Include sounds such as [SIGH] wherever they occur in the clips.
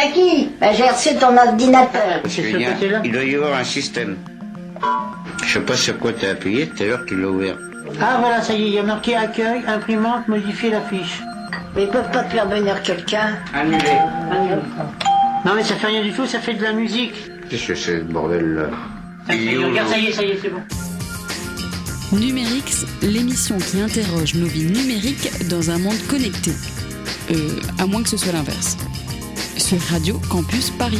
à qui? Bah, J'ai reçu ton ordinateur. Y il doit y avoir un système. Je sais pas sur quoi t'as appuyé tout à l'heure qu'il l'a ouvert. Ah voilà, ça y est, il y a marqué accueil, imprimante, modifier la fiche. Mais ils peuvent pas te faire venir quelqu'un. Annulé. Non mais ça fait rien du tout, ça fait de la musique. Qu'est-ce que c'est ce bordel là? Est où, Regarde, là ça y est, ça y est, c'est bon. Numérix, l'émission qui interroge nos vies numériques dans un monde connecté. Euh, à moins que ce soit l'inverse. Sur Radio Campus Paris.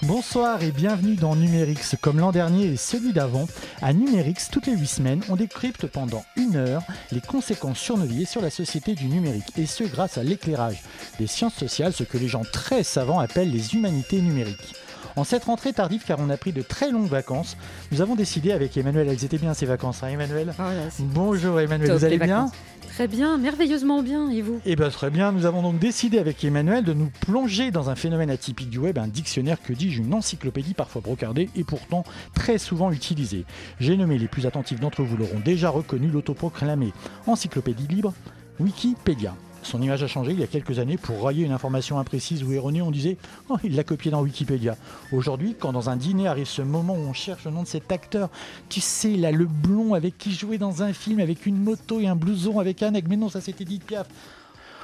Bonsoir et bienvenue dans Numérix. Comme l'an dernier et celui d'avant, à Numérix, toutes les 8 semaines, on décrypte pendant une heure les conséquences sur nos vies et sur la société du numérique. Et ce, grâce à l'éclairage des sciences sociales, ce que les gens très savants appellent les humanités numériques. En cette rentrée tardive, car on a pris de très longues vacances, nous avons décidé avec Emmanuel, elles étaient bien ces vacances, hein Emmanuel? Voilà, c'est Bonjour Emmanuel, vous allez bien? vacances. Très bien, merveilleusement bien. Et vous Eh bien très bien, nous avons donc décidé avec Emmanuel de nous plonger dans un phénomène atypique du web, un dictionnaire, que dis-je, une encyclopédie parfois brocardée et pourtant très souvent utilisée. J'ai nommé les plus attentifs d'entre vous l'auront déjà reconnu, l'autoproclamée encyclopédie libre, Wikipédia. Son image a changé il y a quelques années pour railler une information imprécise ou erronée. On disait Oh, il l'a copié dans Wikipédia. Aujourd'hui, quand dans un dîner arrive ce moment où on cherche le nom de cet acteur, tu sais, là, le blond avec qui jouait dans un film avec une moto et un blouson avec un aigle, mais non, ça c'était Edith Piaf.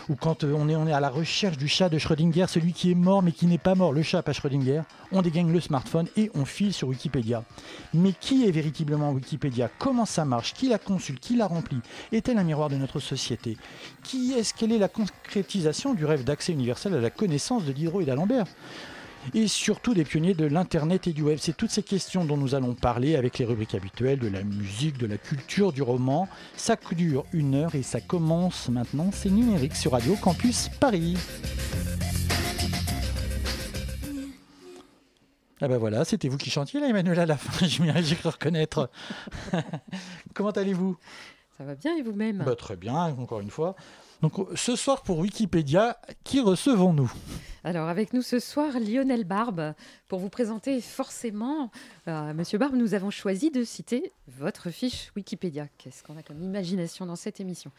Ou quand euh, on, est, on est à la recherche du chat de Schrödinger, celui qui est mort mais qui n'est pas mort, le chat pas Schrödinger, on dégagne le smartphone et on file sur Wikipédia. Mais qui est véritablement Wikipédia? Comment ça marche? Qui la consulte? Qui la remplit? Est-elle un miroir de notre société? Qui est-ce? Quelle est la concrétisation du rêve d'accès universel à la connaissance de Diderot et d'Alembert? Et surtout des pionniers de l'Internet et du web. C'est toutes ces questions dont nous allons parler avec les rubriques habituelles de la musique, de la culture, du roman. Ça dure une heure et ça commence maintenant. C'est numérique sur Radio Campus Paris. Ah ben voilà, c'était vous qui chantiez là, Emmanuel, à la fin, [LAUGHS] j'ai cru reconnaître. [LAUGHS] Comment allez-vous? Ça va bien et vous-même? Bah, Très bien, encore une fois. Donc ce soir pour Wikipédia, qui recevons-nous? Alors avec nous ce soir Lionel Barbe pour vous présenter forcément. euh, Monsieur Barbe, nous avons choisi de citer votre fiche Wikipédia. Qu'est-ce qu'on a comme imagination dans cette émission?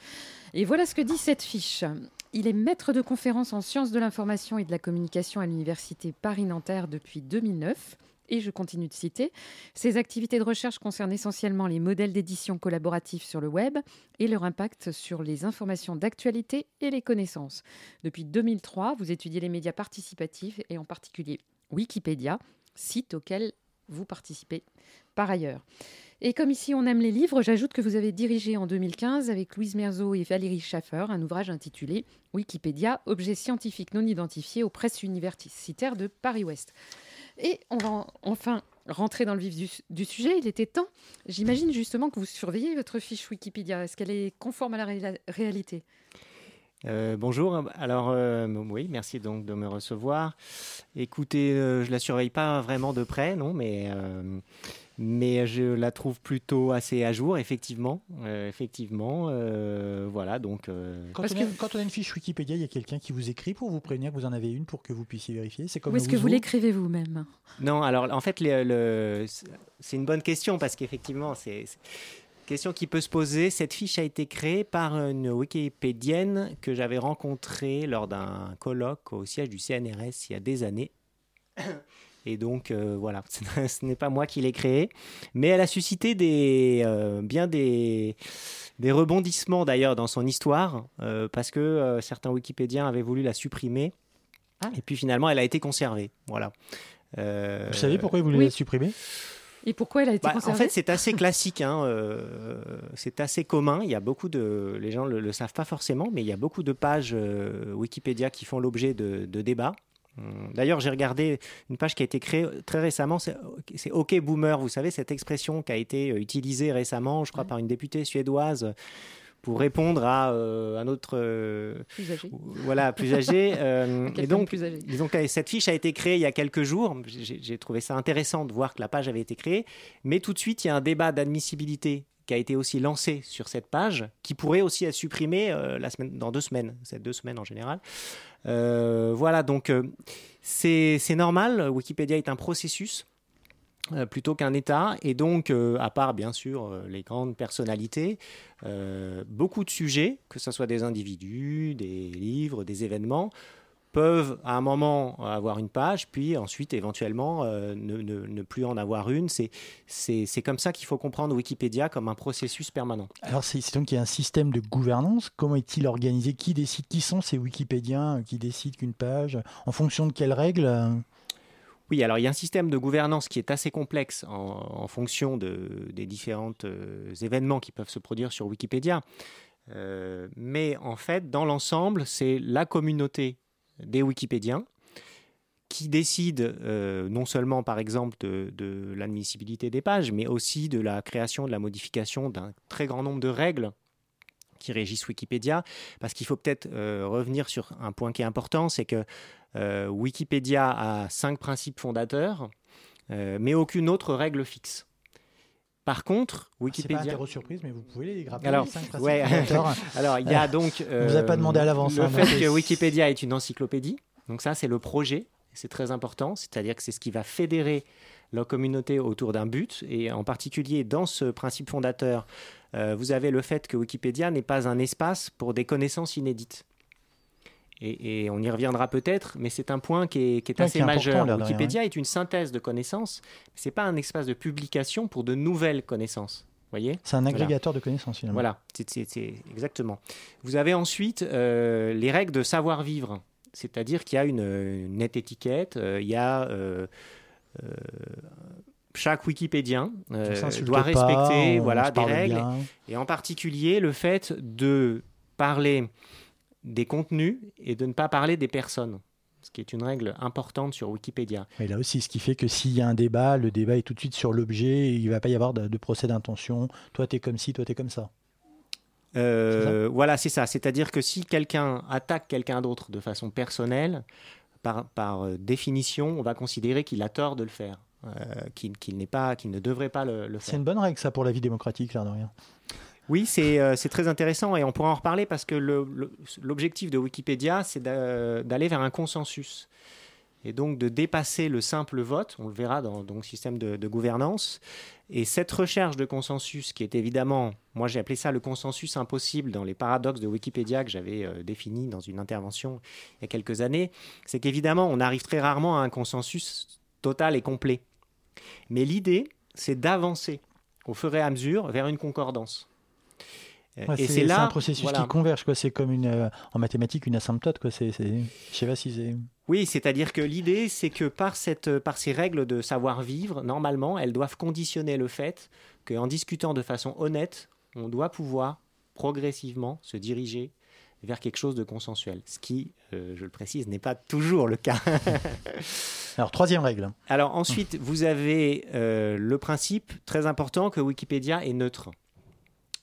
Et voilà ce que dit cette fiche. Il est maître de conférences en sciences de l'information et de la communication à l'université Paris-Nanterre depuis 2009. Et je continue de citer. Ses activités de recherche concernent essentiellement les modèles d'édition collaboratifs sur le web et leur impact sur les informations d'actualité et les connaissances. Depuis 2003, vous étudiez les médias participatifs et en particulier Wikipédia, site auquel vous participez par ailleurs. Et comme ici on aime les livres, j'ajoute que vous avez dirigé en 2015 avec Louise Merzo et Valérie Schaffer un ouvrage intitulé Wikipédia, objets scientifiques non identifiés aux presses universitaires de Paris-Ouest. Et on va en- enfin rentrer dans le vif du, sujet. Il était temps. J'imagine justement que vous surveillez votre fiche Wikipédia. Est-ce qu'elle est conforme à la réa- réalité? Euh, bonjour, alors euh, oui, merci donc de me recevoir. Écoutez, euh, je la surveille pas vraiment de près, non, mais, euh, mais je la trouve plutôt assez à jour, effectivement. Euh, effectivement, euh, voilà, donc. euh, quand Parce on, a, que- quand on a une fiche Wikipédia, il y a quelqu'un qui vous écrit pour vous prévenir que vous en avez une pour que vous puissiez vérifier. C'est comme Ou est-ce que vous l'écrivez vous-même? Non, alors en fait, le- le- c'est une bonne question parce qu'effectivement, c'est c'est une question qui peut se poser. Cette fiche a été créée par une wikipédienne que j'avais rencontrée lors d'un colloque au siège du CNRS il y a des années. Et donc, euh, voilà, [LAUGHS] ce n'est pas moi qui l'ai créée, mais elle a suscité des, euh, bien des, des rebondissements d'ailleurs dans son histoire, euh, parce que euh, certains wikipédiens avaient voulu la supprimer, Ah. et puis finalement, elle a été conservée. Voilà. Euh, Vous savez pourquoi ils voulaient oui. la supprimer? Et pourquoi elle a été bah, en conservée? fait, c'est assez classique. hein, euh, c'est assez commun. Il y a beaucoup de. Les gens ne le, le savent pas forcément, mais il y a beaucoup de pages euh, Wikipédia qui font l'objet de, de débats. Hum, D'ailleurs, j'ai regardé une page qui a été créée très récemment. C'est OK Boomer. Vous savez, cette expression qui a été euh, utilisée récemment, je crois, par une députée suédoise pour répondre à euh, un autre. euh, plus âgée voilà, plus âgé. [LAUGHS] euh, et donc, plus âgé. disons que cette fiche a été créée il y a quelques jours. J'ai trouvé ça intéressant de voir que la page avait été créée. Mais tout de suite, il y a un débat d'admissibilité qui a été aussi lancé sur cette page, qui pourrait aussi être supprimé euh, la semaine, dans deux semaines, c'est deux semaines en général. Euh, voilà, donc euh, c'est normal. Wikipédia est un processus euh, plutôt qu'un État. Et donc, à part bien sûr les grandes personnalités, beaucoup de sujets, que ce soit des individus, des livres, des événements, peuvent à un moment avoir une page, puis ensuite éventuellement euh, ne, ne- ne plus en avoir une. C'est- C'est c'est comme ça qu'il faut comprendre Wikipédia comme un processus permanent. Alors, c'est c'est donc qu'il y a un système de gouvernance. Comment est-il organisé? Qui décide Qui sont ces Wikipédiens euh, qui décident qu'une page En fonction de quelles règles euh, Oui, alors il y a un système de gouvernance qui est assez complexe en, en fonction de, des différents événements qui peuvent se produire sur Wikipédia. Euh, mais en fait, dans l'ensemble, c'est la communauté des Wikipédiens qui décide euh, non seulement, par exemple, de, l'admissibilité des pages, mais aussi de la création, de la modification d'un très grand nombre de règles qui régissent Wikipédia. Parce qu'il faut peut-être euh, revenir sur un point qui est important, c'est que euh, Wikipédia a cinq principes fondateurs, mais aucune autre règle fixe. Par contre, C'est pas Wikipédia. interro surprise, mais vous pouvez les. Alors, les ouais. [LAUGHS] Alors, il y a donc. On vous a pas demandé à l'avance, Le hein, fait donc que c'est- Wikipédia est une encyclopédie. Donc, ça, c'est le projet. C'est très important. C'est-à-dire que c'est ce qui va fédérer la communauté autour d'un but. Et en particulier, dans ce principe fondateur, euh, vous avez le fait que Wikipédia n'est pas un espace pour des connaissances inédites. Et, et on y reviendra peut-être, mais c'est un point qui est, qui est Ouais, assez qui est majeur. rien, Wikipédia est une synthèse de connaissances. C'est pas un espace de publication pour de nouvelles connaissances. Voyez? C'est un Voilà. agrégateur de connaissances, finalement. voilà, c'est- exactement. Vous avez ensuite euh, les règles de savoir-vivre, c'est-à-dire qu'il y a une, une nette étiquette, euh, il y a euh, chaque Wikipédien doit pas, respecter on voilà, des règles, bien. et en particulier le fait de parler des contenus et de ne pas parler des personnes, ce qui est une règle importante sur Wikipédia. Mais là aussi, ce qui fait que s'il y a un débat, le débat est tout de suite sur l'objet, et il ne va pas y avoir de, de procès d'intention. Toi, tu es comme ci, toi, tu es comme ça. Euh, voilà, c'est ça. C'est-à-dire que si quelqu'un attaque quelqu'un d'autre de façon personnelle, par, par euh, définition, on va considérer qu'il a tort de le faire, euh, qu'il n'est pas, qu'il ne devrait pas le, le C'est faire. une bonne règle, ça, pour la vie démocratique, l'air de rien. Oui, c'est euh, c'est très intéressant et on pourra en reparler parce que l'objectif de Wikipédia, c'est d'a- d'aller vers un consensus et donc de dépasser le simple vote. On le verra dans le système de, de gouvernance. Et cette recherche de consensus, qui est évidemment, moi j'ai appelé ça le consensus impossible dans les paradoxes de Wikipédia que j'avais euh, défini dans une intervention il y a quelques années, c'est qu'évidemment on arrive très rarement à un consensus total et complet. Mais l'idée, c'est d'avancer au fur et à mesure vers une concordance. Euh, Ouais, et c'est là un processus voilà. qui converge. quoi. C'est comme une, euh, en mathématiques une asymptote. Quoi. C'est, c'est... Je sais pas si c'est. Oui, c'est-à-dire que l'idée, c'est que par, cette, par ces règles de savoir-vivre, normalement, elles doivent conditionner le fait qu'en discutant de façon honnête, on doit pouvoir progressivement se diriger vers quelque chose de consensuel. Ce qui, euh, je le précise, n'est pas toujours le cas. [LAUGHS] Alors, troisième règle. Alors ensuite, vous avez euh, le principe très important que Wikipédia est neutre.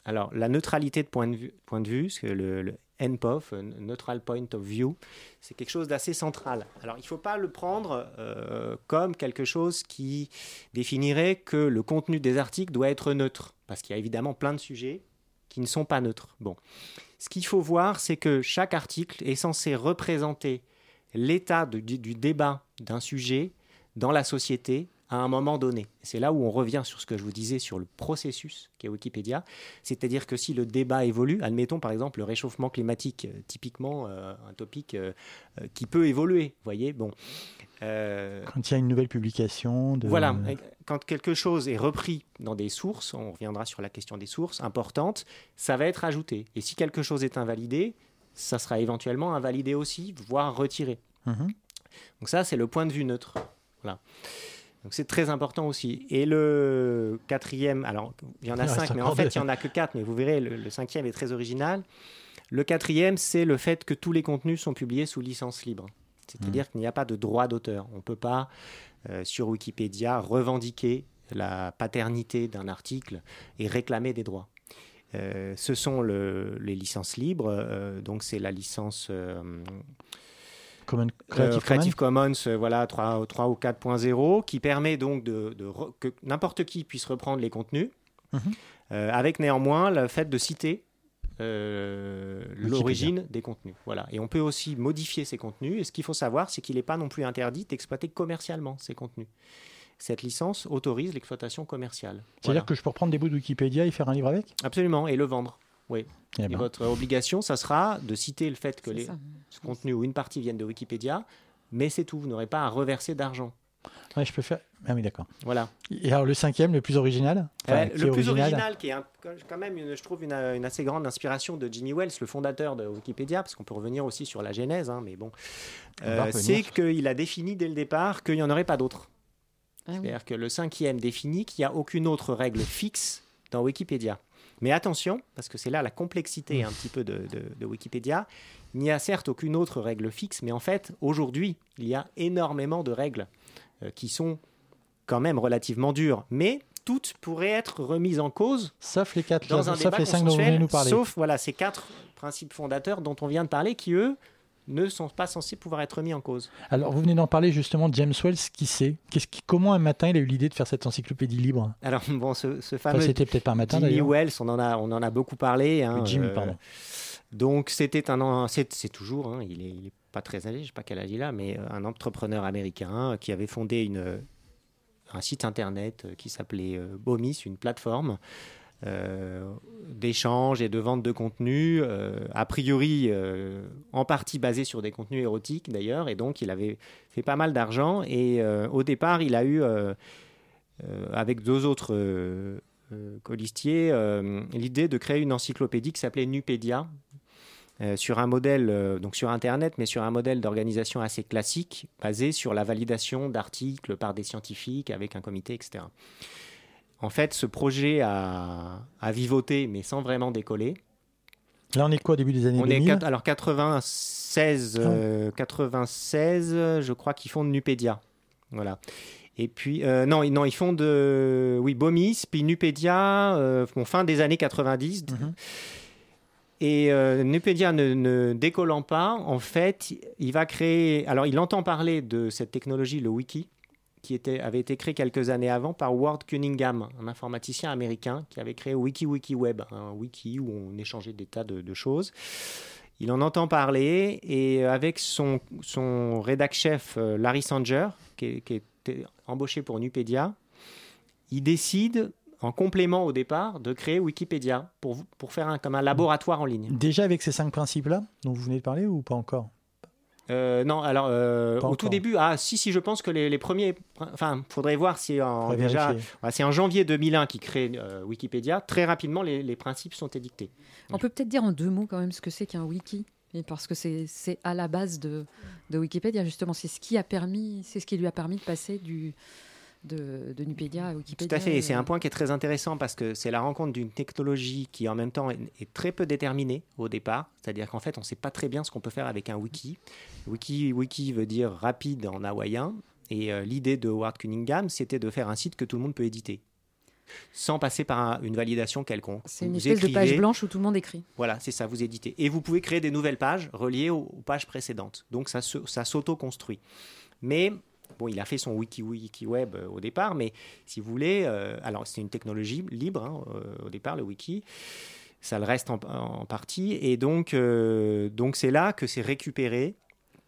Alors la neutralité de point de vue, le, NPOV, euh, Neutral Point of View, c'est quelque chose d'assez central. Alors il ne faut pas le prendre euh, comme quelque chose qui définirait que le contenu des articles doit être neutre, parce qu'il y a évidemment plein de sujets qui ne sont pas neutres. Bon. Ce qu'il faut voir, c'est que chaque article est censé représenter l'état du débat d'un sujet dans la société à un moment donné. C'est là où on revient sur ce que je vous disais sur le processus qu'est Wikipédia. C'est-à-dire que si le débat évolue, admettons par exemple le réchauffement climatique, euh, typiquement euh, un topic euh, qui peut évoluer, voyez, bon. Euh, Quand il y a une nouvelle publication. De... voilà, quand quelque chose est repris dans des sources, on reviendra sur la question des sources importantes, ça va être ajouté. Et si quelque chose est invalidé, ça sera éventuellement invalidé aussi, voire retiré. Mhm. Donc ça, c'est le point de vue neutre. Voilà. Donc c'est très important aussi. Et le quatrième, alors il y en a cinq, mais en fait il y en a que quatre, mais vous verrez, le, le cinquième est très original. Le quatrième, c'est le fait que tous les contenus sont publiés sous licence libre. C'est-à-dire Mmh. qu'il n'y a pas de droit d'auteur. On ne peut pas, euh, sur Wikipédia, revendiquer la paternité d'un article et réclamer des droits. Euh, ce sont le- les licences libres, euh, donc c'est la licence Common- euh, Creative Creative Commons. Euh, voilà, 3, 3 ou 4.0, qui permet donc de, de re- que n'importe qui puisse reprendre les contenus, Mhm. euh, avec néanmoins le fait de citer euh, l'origine des contenus. Voilà. Et on peut aussi modifier ces contenus. Et ce qu'il faut savoir, c'est qu'il n'est pas non plus interdit d'exploiter commercialement ces contenus. Cette licence autorise l'exploitation commerciale. C'est-à-dire Voilà. que je peux reprendre des bouts de Wikipédia et faire un livre avec? Absolument, et le vendre. Oui. Eh Et ben. votre obligation, ça sera de citer le fait que les, ça. ce contenu ou une partie viennent de Wikipédia, mais c'est tout. Vous n'aurez pas à reverser d'argent. Ouais, je peux faire. Ah oui, d'accord. Voilà. Et alors le cinquième, le plus original? Enfin, Euh, le plus original, qui est un- quand même, une- je trouve, une, une assez grande inspiration de Jimmy Wells, le fondateur de Wikipédia, parce qu'on peut revenir aussi sur la genèse, hein, mais bon, Euh, c'est qu'il a défini dès le départ qu'il n'y en aurait pas d'autres. Ah oui. C'est-à-dire que le cinquième définit qu'il n'y a aucune autre règle fixe dans Wikipédia. Mais attention, parce que c'est là la complexité un petit peu de, de- de Wikipédia, il n'y a certes aucune autre règle fixe, mais en fait, aujourd'hui, il y a énormément de règles euh, qui sont quand même relativement dures, mais toutes pourraient être remises en cause Sauf les quatre, dans un sauf débat les cinq dont vous venez consensuel, nous parler. sauf voilà, ces quatre principes fondateurs dont on vient de parler, qui eux ne sont pas censés pouvoir être remis en cause. Alors vous venez d'en parler justement James Wells, qui Qu'est-ce qui, Comment un matin il a eu l'idée de faire cette encyclopédie libre Alors [LAUGHS] bon, ce, ce Enfin, fameux C'était peut-être pas un matin Jimmy. Wells, on en a, on en a beaucoup parlé. hein, Jimmy, euh, pardon. Donc c'était un, c'est, toujours, hein, il est, il est pas très âgé, je sais pas quel âge il a, mais euh, un entrepreneur américain qui avait fondé une, un site internet qui s'appelait euh, Bomis, une plateforme euh, d'échange et de vente de contenu, euh, a priori euh, en partie basé sur des contenus érotiques d'ailleurs, et donc il avait fait pas mal d'argent. Et au départ, il a eu, avec deux autres colistiers, l'idée de créer une encyclopédie qui s'appelait Nupédia. sur un modèle, donc sur Internet, mais sur un modèle d'organisation assez classique, basé sur la validation d'articles par des scientifiques avec un comité, etc. En fait, ce projet a, a vivoté, mais sans vraiment décoller. Là on est quoi début des années On est 2000 quat- alors 96, euh, 96, je crois qu'ils font de Nupédia. Voilà. Et puis, euh, non, ils- non, ils font de, oui, Bomis, puis Nupédia, euh, fin des années 90. Mhm. Et euh, Nupédia ne, ne décollant pas, en fait, il va créer. Alors, il entend parler de cette technologie, le wiki, qui avait été créé quelques années avant par Ward Cunningham, un informaticien américain qui avait créé WikiWikiWeb, un wiki où on échangeait des tas de, choses. Il en entend parler et euh, avec son, son rédac-chef euh, Larry Sanger, qui, qui était embauché pour Nupédia, il décide, en complément au départ, de créer Wikipédia pour, pour faire un, comme un laboratoire en ligne. Déjà avec ces cinq principes-là dont vous venez de parler ou pas encore? Euh, non, alors euh, au tout début, ah si, si, je pense que les, les premiers, enfin, faudrait voir si en, déjà, c'est en janvier 2001 qui crée euh, Wikipédia. Très rapidement, les, les principes sont édictés. On peut peut-être dire en deux mots quand même ce que c'est qu'un wiki. Et parce que c'est c'est à la base de, de Wikipédia, justement. C'est ce qui a permis, c'est ce qui lui a permis de passer du, de, de Nupédia à Tout Wikipédia. à fait, et c'est euh, un point qui est très intéressant parce que c'est la rencontre d'une technologie qui en même temps est, est très peu déterminée au départ, c'est-à-dire qu'en fait on ne sait pas très bien ce qu'on peut faire avec un wiki. Wiki, wiki veut dire rapide en hawaïen, et euh, l'idée de Howard Cunningham c'était de faire un site que tout le monde peut éditer, sans passer par un- une validation quelconque. C'est une Vous espèce de page blanche où tout le monde écrit. Voilà, c'est ça, vous éditez. Et vous pouvez créer des nouvelles pages reliées aux, aux pages précédentes. Donc ça, ça s'auto-construit. Mais, bon, il a fait son wiki, wiki web euh, au départ, mais si vous voulez, euh, alors c'est une technologie libre hein, euh, au départ, le wiki. Ça le reste en, partie. Et donc, donc c'est là que c'est récupéré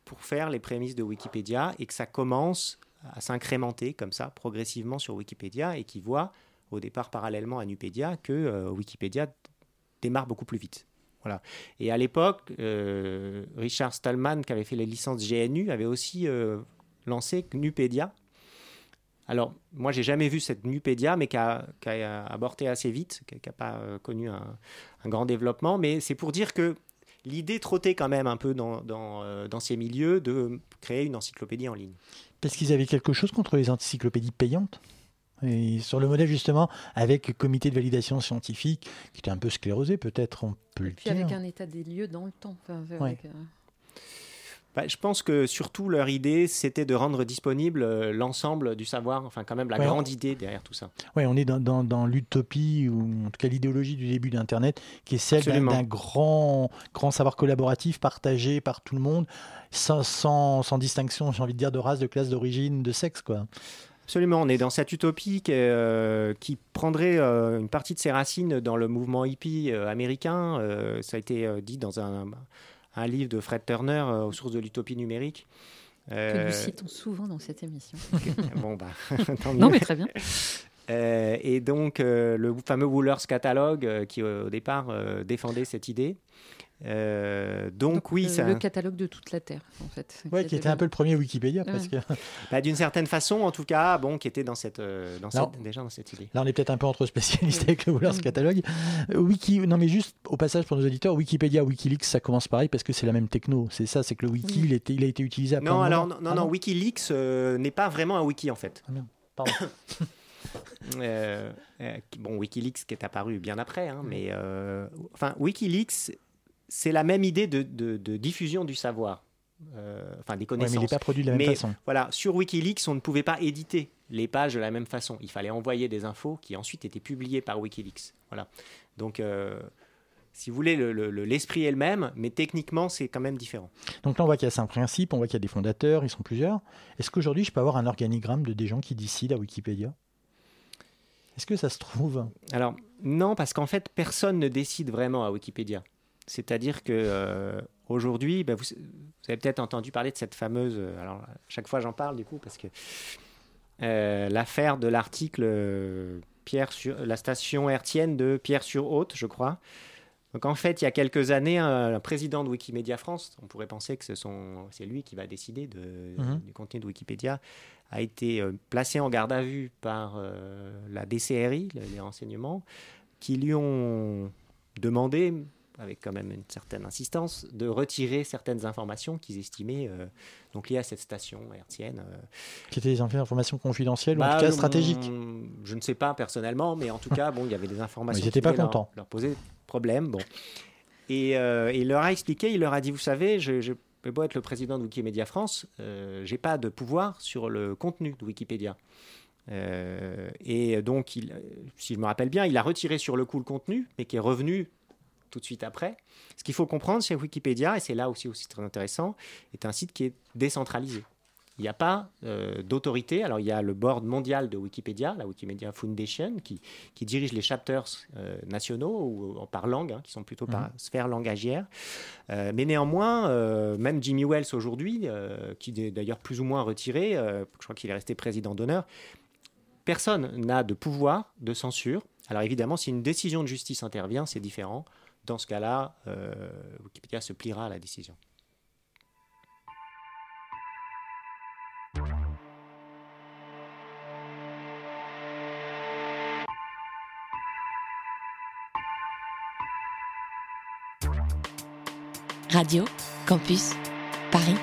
pour faire les prémices de Wikipédia et que ça commence à s'incrémenter comme ça progressivement sur Wikipédia et qui voit au départ parallèlement à Nupédia que Wikipédia démarre beaucoup plus vite. Voilà. Et à l'époque, Richard Stallman, qui avait fait les licences GNU, avait aussi lancé Nupédia. Alors, moi, j'ai jamais vu cette Nupédia, mais qui a, qui a avorté assez vite, qui n'a pas euh, connu un, un grand développement. Mais c'est pour dire que l'idée trottait quand même un peu dans, dans, euh, dans ces milieux de créer une encyclopédie en ligne. Parce qu'ils avaient quelque chose contre les encyclopédies payantes et sur le modèle justement avec comité de validation scientifique qui était un peu sclérosé peut-être on peut le Puis dire. avec un état des lieux dans le temps. Enfin, avec, euh, Bah, je pense que surtout leur idée, c'était de rendre disponible euh, l'ensemble du savoir, enfin quand même la Ouais, grande on- idée derrière tout ça. Ouais, on est dans, dans, dans l'utopie ou en tout cas l'idéologie du début d'Internet qui est celle d'un grand, grand savoir collaboratif partagé par tout le monde sans, sans, sans distinction, j'ai envie de dire, de race, de classe, d'origine, de sexe. quoi. Absolument, on est dans cette utopie qui, euh, qui prendrait euh, une partie de ses racines dans le mouvement hippie euh, américain. Ça a été dit dans un, un livre de Fred Turner euh, aux sources de l'utopie numérique. que Euh, nous citons souvent dans cette émission. [LAUGHS] bon, bah, [LAUGHS] tant mieux. non, mais très bien. [LAUGHS] Euh, et donc, euh, le fameux Woolers Catalogue, euh, qui au départ euh, défendait cette idée. Euh, donc, oui, le, ça, le catalogue de toute la Terre, en fait. Ouais, qui était un peu le premier Wikipédia, Ouais. parce que [LAUGHS] bah, d'une certaine façon, en tout cas, bon, qui était dans cette, euh, dans cette- déjà dans cette idée. là, on est peut-être un peu entre spécialistes avec le Woolers Catalogue. Euh, Wiki, non, mais juste au passage pour nos auditeurs, Wikipédia, Wikileaks, ça commence pareil parce que c'est la même techno. C'est ça, c'est que le wiki, Oui. il, était, il a été utilisé à Non, alors, moments. non, Ah non, WikiLeaks euh, n'est pas vraiment un wiki en fait. Ah. Pardon. [COUGHS] Euh, euh, bon, WikiLeaks qui est apparu bien après, hein, mais euh, enfin, WikiLeaks, c'est la même idée de, de- de diffusion du savoir, euh, enfin des Ouais, connaissances. mais il n'est pas produit de la même façon. Voilà, sur WikiLeaks, on ne pouvait pas éditer les pages de la même façon. Il fallait envoyer des infos qui ensuite étaient publiées par WikiLeaks. Voilà. Donc, euh, si vous voulez, le- le- le- l'esprit est le même, mais techniquement, c'est quand même différent. Donc là, on voit qu'il y a cinq principes, on voit qu'il y a des fondateurs, ils sont plusieurs. Est-ce qu'aujourd'hui, je peux avoir un organigramme de des gens qui décident à Wikipédia? Est-ce que ça se trouve? Alors, non, parce qu'en fait, personne ne décide vraiment à Wikipédia. C'est-à-dire que euh, aujourd'hui, bah, vous, vous avez peut-être entendu parler de cette fameuse. euh, Alors, à chaque fois, j'en parle du coup, parce que euh, l'affaire de l'article Pierre sur la station hertzienne de Pierre sur Haute, je crois. Donc, en fait, il y a quelques années, un, un président de Wikimedia France, on pourrait penser que ce c'est lui qui va décider de- Mhm. du contenu de Wikipédia, a été euh, placé en garde à vue par la DCRI, le- les renseignements, qui lui ont demandé, avec quand même une certaine insistance, de retirer certaines informations qu'ils estimaient euh, donc liées à cette station hertzienne. euh. Qui étaient des informations confidentielles ou en Bah, tout cas on- stratégiques Je ne sais pas personnellement, mais en tout cas, bon, il y avait des informations. Ils étaient qui pas leur-. Leur, poser problème. Bon. Et euh, il leur a expliqué, il leur a dit, vous savez, je, je peux beau être le président de Wikimedia France, euh, j'ai pas de pouvoir sur le contenu de Wikipédia. Euh, et donc, il, si je me rappelle bien, il a retiré sur le coup le contenu, mais qui est revenu tout de suite après. Ce qu'il faut comprendre, c'est que Wikipédia, et c'est là aussi, aussi très intéressant, est un site qui est décentralisé. Il n'y a pas euh, d'autorité. Alors, il y a le board mondial de Wikipédia, la Wikimedia Foundation, qui, qui dirige les chapters euh, nationaux ou, euh, par langue, hein, qui sont plutôt par sphère langagière. Euh, mais néanmoins, même Jimmy Wells aujourd'hui, qui est d'ailleurs plus ou moins retiré, je crois qu'il est resté président d'honneur, personne n'a de pouvoir de censure. Alors évidemment, si une décision de justice intervient, c'est différent. Dans ce cas-là, euh, Wikipédia se pliera à la décision. Radio Campus Paris.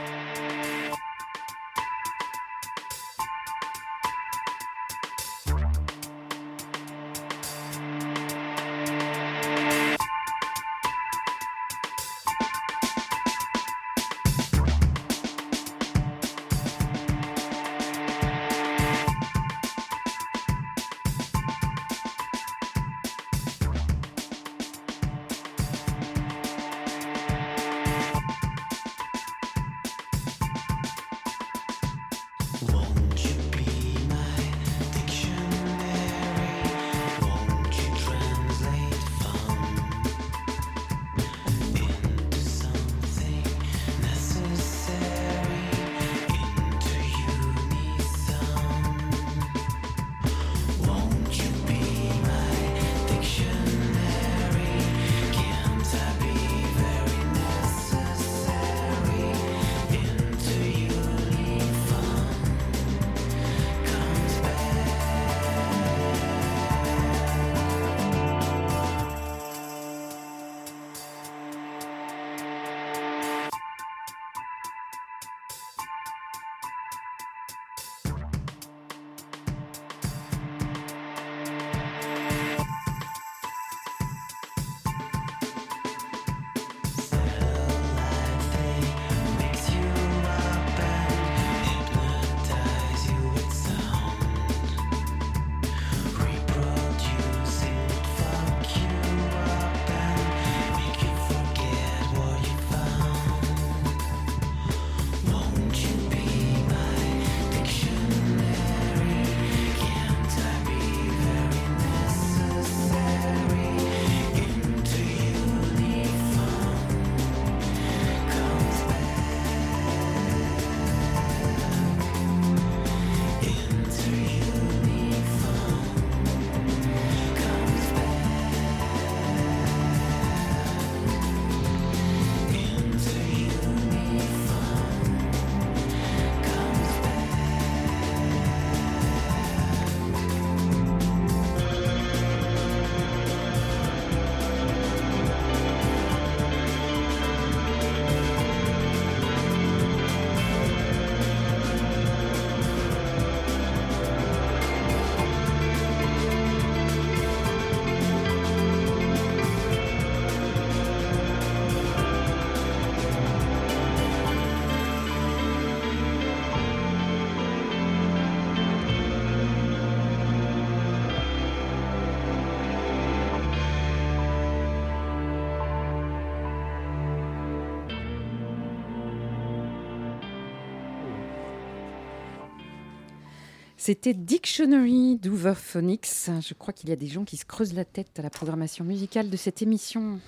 C'était Dictionary d'Overphonics. Je crois qu'il y a des gens qui se creusent la tête à la programmation musicale de cette émission.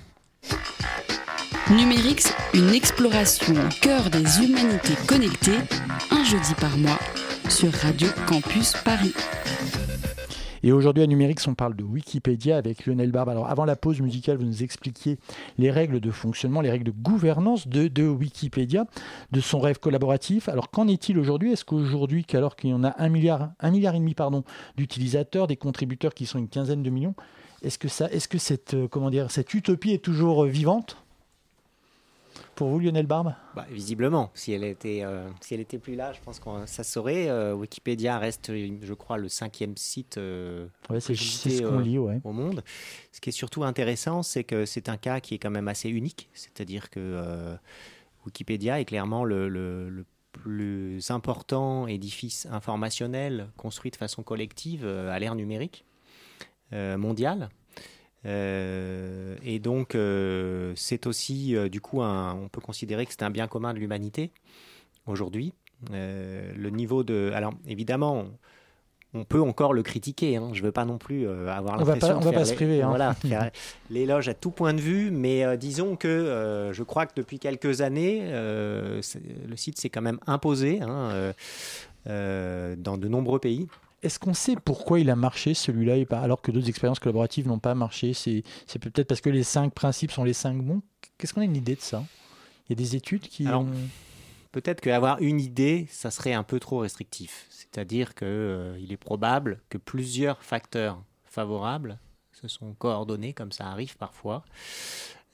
Numérix, une exploration au cœur des humanités connectées, un jeudi par mois, sur Radio Campus Paris. Et aujourd'hui à Numérix, on parle de Wikipédia avec Lionel Barbe. Alors avant la pause musicale, vous nous expliquiez les règles de fonctionnement, les règles de gouvernance de, Wikipédia, de son rêve collaboratif. Alors qu'en est-il aujourd'hui? Est-ce qu'aujourd'hui, alors qu'il y en a un milliard, un milliard et demi pardon, d'utilisateurs, des contributeurs qui sont une quinzaine de millions, est-ce que, ça, est-ce que cette, euh, comment dire, cette utopie est toujours euh, vivante? Pour vous, Lionel Barbe bah, Visiblement, si elle était, euh, si elle était plus là, je pense que ça saurait. Euh, Wikipédia reste, je crois, le cinquième site euh, ouais, c'est, ce qu'on euh, lit, ouais. au monde. Ce qui est surtout intéressant, c'est que c'est un cas qui est quand même assez unique. C'est-à-dire que Wikipédia est clairement le, le- le plus important édifice informationnel construit de façon collective à l'ère numérique mondiale. Euh, et donc, euh, c'est aussi, euh, du coup, un- on peut considérer que c'est un bien commun de l'humanité aujourd'hui. Le niveau de. Alors, évidemment, on, peut encore le critiquer. hein. Je ne veux pas non plus euh, avoir l'impression de va faire pas se priver, hein. Voilà, [LAUGHS] faire l'éloge à tout point de vue, mais euh, disons que euh, je crois que depuis quelques années, le site s'est quand même imposé hein, dans de nombreux pays. Est-ce qu'on sait pourquoi il a marché celui-là et pas- alors que d'autres expériences collaboratives n'ont pas marché c'est, peut-être parce que les cinq principes sont les cinq bons? Qu'est-ce qu'on a une idée de ça? Il y a des études qui Alors, ont... Peut-être qu'avoir une idée, ça serait un peu trop restrictif. C'est-à-dire qu'il est probable que plusieurs facteurs favorables se sont coordonnés, comme ça arrive parfois,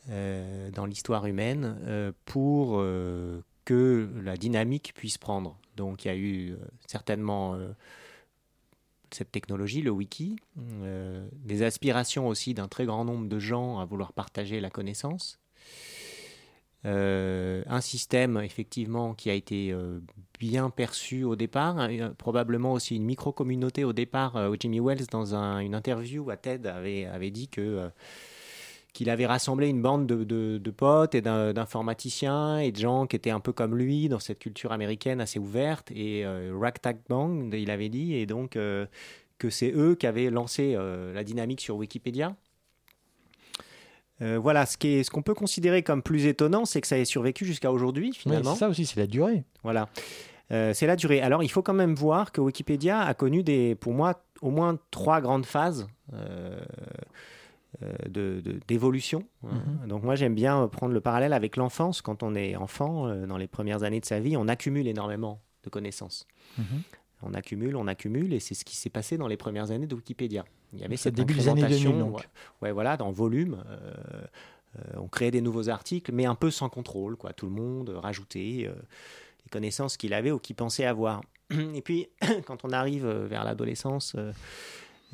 euh, dans l'histoire humaine, euh, pour euh, que la dynamique puisse prendre. Donc il y a eu euh, certainement euh, cette technologie, le wiki, euh, des aspirations aussi d'un très grand nombre de gens à vouloir partager la connaissance. Euh, un système effectivement qui a été euh, bien perçu au départ, probablement aussi une micro-communauté au départ. Jimmy Wells, dans un- une interview à TED, avait, dit que qu'il avait rassemblé une bande de, de- de potes et d'informaticiens et de gens qui étaient un peu comme lui dans cette culture américaine assez ouverte. Et euh, Ragtag Bang, il avait dit, et donc euh, que c'est eux qui avaient lancé euh, la dynamique sur Wikipédia. Euh, voilà, ce est- ce qu'on peut considérer comme plus étonnant, c'est que ça ait survécu jusqu'à aujourd'hui, finalement. ça aussi, c'est la durée. Voilà. C'est la durée. Alors, il faut quand même voir que Wikipédia a connu, des, pour moi, au moins trois grandes phases euh, euh, de- de- d'évolution. hein. Donc, moi, j'aime bien prendre le parallèle avec l'enfance. Quand on est enfant, euh, dans les premières années de sa vie, on accumule énormément de connaissances. Mhm. On accumule, on accumule, et c'est ce qui s'est passé dans les premières années de Wikipédia. Il y avait cette début des années 2000, incrémentation, donc. ouais, ouais, voilà, dans volume. euh, euh, on créait des nouveaux articles, mais un peu sans contrôle, quoi. Tout le monde euh, rajoutait euh, les connaissances qu'il avait ou qu'il pensait avoir. [CLEARS THROAT] Et puis, [CLEARS THROAT] quand on arrive euh, vers l'adolescence,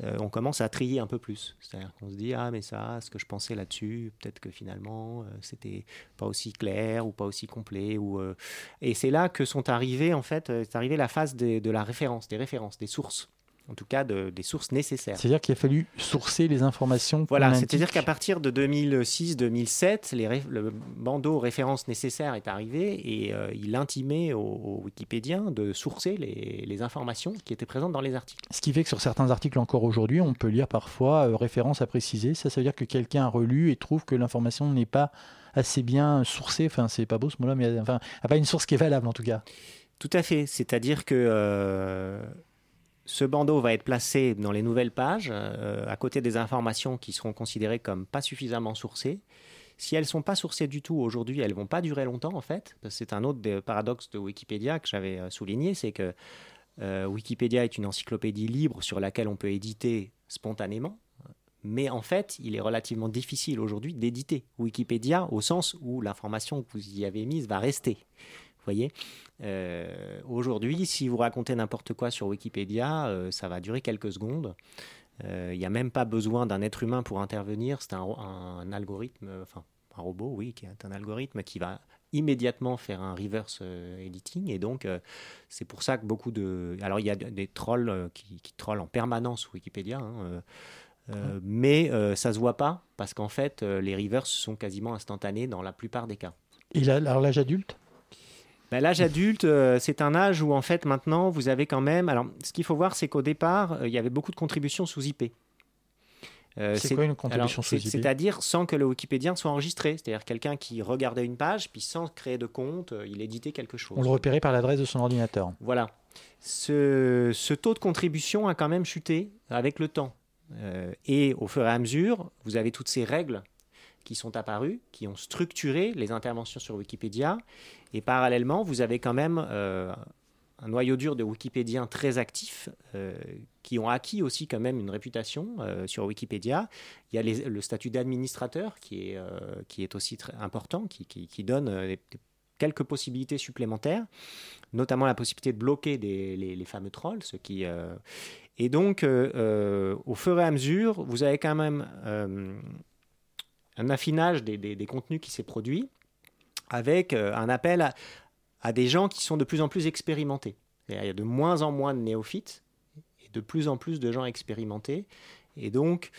euh, on commence à trier un peu plus. C'est-à-dire qu'on se dit ah mais ça, ce que je pensais là-dessus, peut-être que finalement euh, c'était pas aussi clair ou pas aussi complet. Euh, et c'est là que sont arrivées en fait, c'est arrivé la phase de la référence, des références, des sources. En tout cas, de- des sources nécessaires. C'est-à-dire qu'il a fallu sourcer les informations. Voilà, c'est-à-dire qu'à partir de 2006-2007, les ré- le bandeau référence nécessaire est arrivé et euh, il intimait aux, aux Wikipédiens de sourcer les, les informations qui étaient présentes dans les articles. Ce qui fait que sur certains articles encore aujourd'hui, on peut lire parfois euh, référence à préciser. Ça, ça veut dire que quelqu'un a relu et trouve que l'information n'est pas assez bien sourcée. Enfin, c'est pas beau ce mot-là, mais enfin, a pas une source qui est valable en tout cas. Tout à fait, c'est-à-dire que euh, ce bandeau va être placé dans les nouvelles pages euh, à côté des informations qui seront considérées comme pas suffisamment sourcées. Si elles sont pas sourcées du tout aujourd'hui, elles vont pas durer longtemps en fait. C'est un autre des paradoxes de Wikipédia que j'avais euh, souligné, c'est que euh, Wikipédia est une encyclopédie libre sur laquelle on peut éditer spontanément. Mais en fait, il est relativement difficile aujourd'hui d'éditer Wikipédia au sens où l'information que vous y avez mise va rester. Vous voyez Euh, Aujourd'hui, si vous racontez n'importe quoi sur Wikipédia, euh, ça va durer quelques secondes. Euh, Il n'y a même pas besoin d'un être humain pour intervenir. C'est un, algorithme, euh, enfin un robot, oui, qui est un algorithme qui va immédiatement faire un reverse euh, editing. Et donc, euh, c'est pour ça que beaucoup de... Alors, il y a des trolls euh, qui, qui trollent en permanence Wikipédia. hein, euh, euh, mais euh, ça se voit pas parce qu'en fait, euh, les reverses sont quasiment instantanés dans la plupart des cas. Et là, l'âge adulte? Ben, l'âge adulte, euh, c'est un âge où en fait maintenant vous avez quand même. Alors, ce qu'il faut voir, c'est qu'au départ, euh, il y avait beaucoup de contributions sous IP. Euh, C'est quoi une contribution alors, sous IP C'est-à-dire sans que le Wikipédien soit enregistré. C'est-à-dire quelqu'un qui regardait une page, puis sans créer de compte, il éditait quelque chose. On le repérait par l'adresse de son ordinateur. Voilà. Ce, ce taux de contribution a quand même chuté avec le temps. Euh, et au fur et à mesure, vous avez toutes ces règles qui sont apparues, qui ont structuré les interventions sur Wikipédia. Et parallèlement, vous avez quand même euh, un noyau dur de Wikipédiens très actifs euh, qui ont acquis aussi quand même une réputation euh, sur Wikipédia. Il y a le statut d'administrateur qui, est, qui est aussi très important, qui, qui- donne quelques possibilités supplémentaires, notamment la possibilité de bloquer les, fameux trolls. Ce qui, Et donc, au fur et à mesure, vous avez quand même un affinage des, contenus qui s'est produit avec euh, un appel à, à des gens qui sont de plus en plus expérimentés. Il y a de moins en moins de néophytes et de plus en plus de gens expérimentés. Et donc,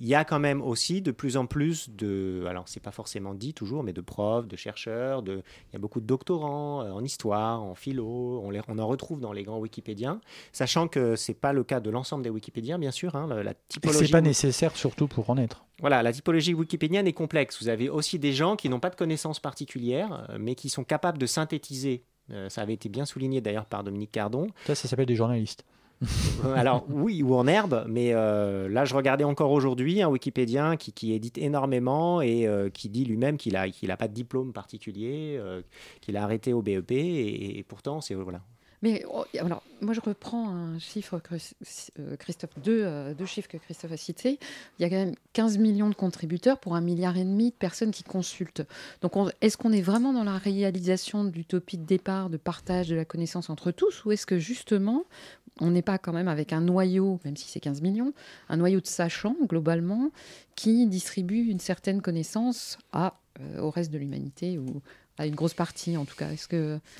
il y a quand même aussi de plus en plus de, alors c'est pas forcément dit toujours, mais de profs, de chercheurs, de, il y a beaucoup de doctorants euh, en histoire, en philo, on, les, on en retrouve dans les grands Wikipédiens, sachant que c'est pas le cas de l'ensemble des Wikipédiens, bien sûr. hein, la, la typologie. c'est pas nécessaire surtout pour en être. Voilà, la typologie wikipédienne est complexe. Vous avez aussi des gens qui n'ont pas de connaissances particulières, euh, mais qui sont capables de synthétiser. Euh, ça avait été bien souligné d'ailleurs par Dominique Cardon. Ça, ça s'appelle des journalistes. [LAUGHS] Alors oui, ou en herbe, mais euh, là je regardais encore aujourd'hui un Wikipédien qui, édite énormément et euh, qui dit lui-même qu'il n'a a pas de diplôme particulier, euh, qu'il a arrêté au BEP et, et pourtant c'est voilà. Mais oh, alors, moi, je reprends un chiffre, que, euh, Christophe, deux, euh, deux chiffres que Christophe a cités. Il y a quand même 15 millions de contributeurs pour un milliard et demi de personnes qui consultent. Donc, on- est-ce qu'on est vraiment dans la réalisation d'utopie de départ, de partage de la connaissance entre tous, ou est-ce que justement, on n'est pas quand même avec un noyau, même si c'est 15 millions, un noyau de sachants, globalement, qui distribue une certaine connaissance à, euh, au reste de l'humanité ou une grosse partie, en tout cas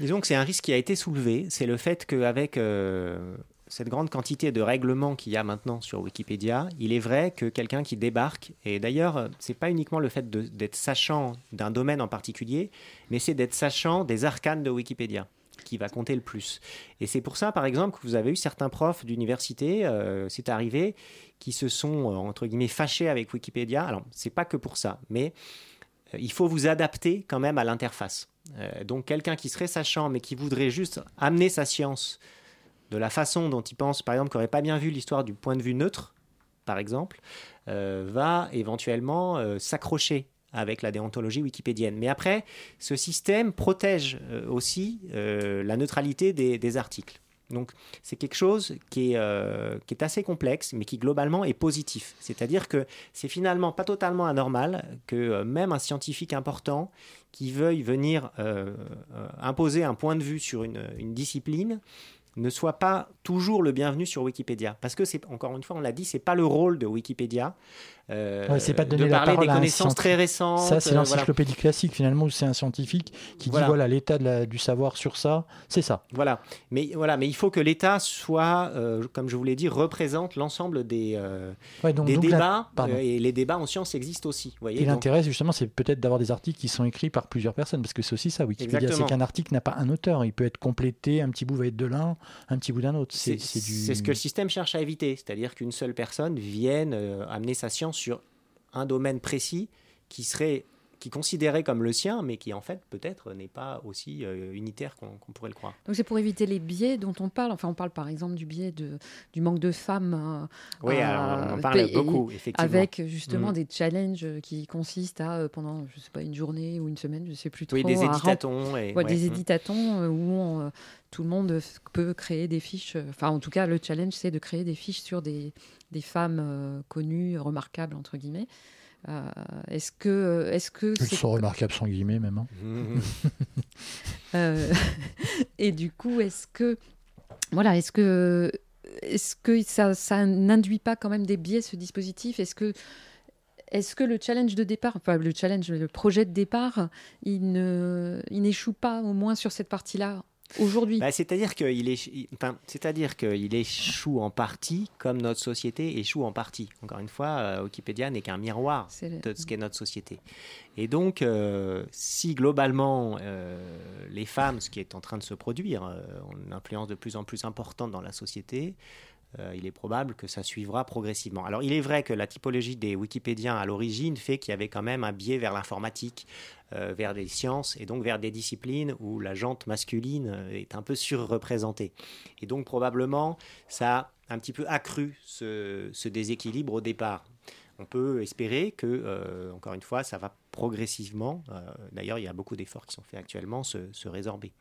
Disons que c'est un risque qui a été soulevé, c'est le fait qu'avec euh, cette grande quantité de règlements qu'il y a maintenant sur Wikipédia, il est vrai que quelqu'un qui débarque, et d'ailleurs, c'est pas uniquement le fait d'être sachant d'un domaine en particulier, mais c'est d'être sachant des arcanes de Wikipédia qui va compter le plus. Et c'est pour ça, par exemple, que vous avez eu certains profs d'université, euh, c'est arrivé, qui se sont, euh, entre guillemets, fâchés avec Wikipédia. Alors, c'est pas que pour ça, mais il faut vous adapter quand même à l'interface. Euh, donc quelqu'un qui serait sachant mais qui voudrait juste amener sa science de la façon dont il pense, par exemple, qui n'aurait pas bien vu l'histoire du point de vue neutre, par exemple, euh, va éventuellement euh, s'accrocher avec la déontologie wikipédienne. Mais après, ce système protège euh, aussi euh, la neutralité des articles. Donc c'est quelque chose qui est, euh, qui est assez complexe, mais qui globalement est positif. C'est-à-dire que c'est finalement pas totalement anormal que euh, même un scientifique important qui veuille venir euh, imposer un point de vue sur une, une discipline ne soit pas toujours le bienvenu sur Wikipédia. Parce que c'est encore une fois, on l'a dit, c'est pas le rôle de Wikipédia euh, Ouais, c'est pas de donner la parler parole des connaissances très récentes. Ça, c'est euh, voilà. l'encyclopédie classique, finalement, où c'est un scientifique qui Voilà. dit voilà l'état du savoir sur ça, c'est ça. Voilà. Mais, voilà. Mais il faut que l'État soit, euh, comme je vous l'ai dit, représente l'ensemble des, euh, Ouais, donc- des donc débats. et les débats en sciences existent aussi. vous Voyez, Et Donc, l'intérêt, justement, c'est peut-être d'avoir des articles qui sont écrits par plusieurs personnes, parce que c'est aussi ça, Wikipédia. C'est qu'un article n'a pas un auteur. Il peut être complété, un petit bout va être de l'un, un petit bout d'un autre. C'est du... ce que le système cherche à éviter, c'est-à-dire qu'une seule personne vienne amener sa science sur un domaine précis qui serait qui considéré comme le sien, mais qui en fait peut-être n'est pas aussi euh, unitaire qu'on pourrait le croire. Donc c'est pour éviter les biais dont on parle. Enfin, on parle par exemple du biais de, du manque de femmes. euh, Oui, alors, on en parle et- beaucoup, effectivement. Avec justement Mm. des challenges qui consistent à, euh, pendant, je sais pas, une journée ou une semaine, je sais plus trop. Oui, des éditatons et- Ouais, ouais, des mm. éditatons où on, tout le monde peut créer des fiches. Enfin, en tout cas, le challenge, c'est de créer des fiches sur des, des femmes euh, connues, remarquables, entre guillemets. Euh, est-ce que est-ce que Ils sont remarquables sans guillemets, même. hein. [LAUGHS] Euh, et du coup, est-ce que, voilà, est-ce que, est-ce que ça, ça n'induit pas quand même des biais ce dispositif? Est-ce que, est-ce que le challenge de départ, enfin le challenge, le projet de départ, il ne, il n'échoue pas au moins sur cette partie-là? Aujourd'hui Bah, c'est-à-dire qu'il enfin, échoue en partie comme notre société échoue en partie. Encore une fois, euh, Wikipédia n'est qu'un miroir le- de ce qu'est notre société. Et donc, euh, si globalement euh, les femmes, ce qui est en train de se produire, ont une influence de plus en plus importante dans la société, euh, il est probable que ça suivra progressivement. Alors, il est vrai que la typologie des Wikipédiens à l'origine fait qu'il y avait quand même un biais vers l'informatique, euh, vers les sciences et donc vers des disciplines où la jante masculine euh, est un peu surreprésentée. Et donc, probablement, ça a un petit peu accru ce, déséquilibre au départ. On peut espérer que, encore une fois, ça va progressivement, d'ailleurs il y a beaucoup d'efforts qui sont faits actuellement, se résorber.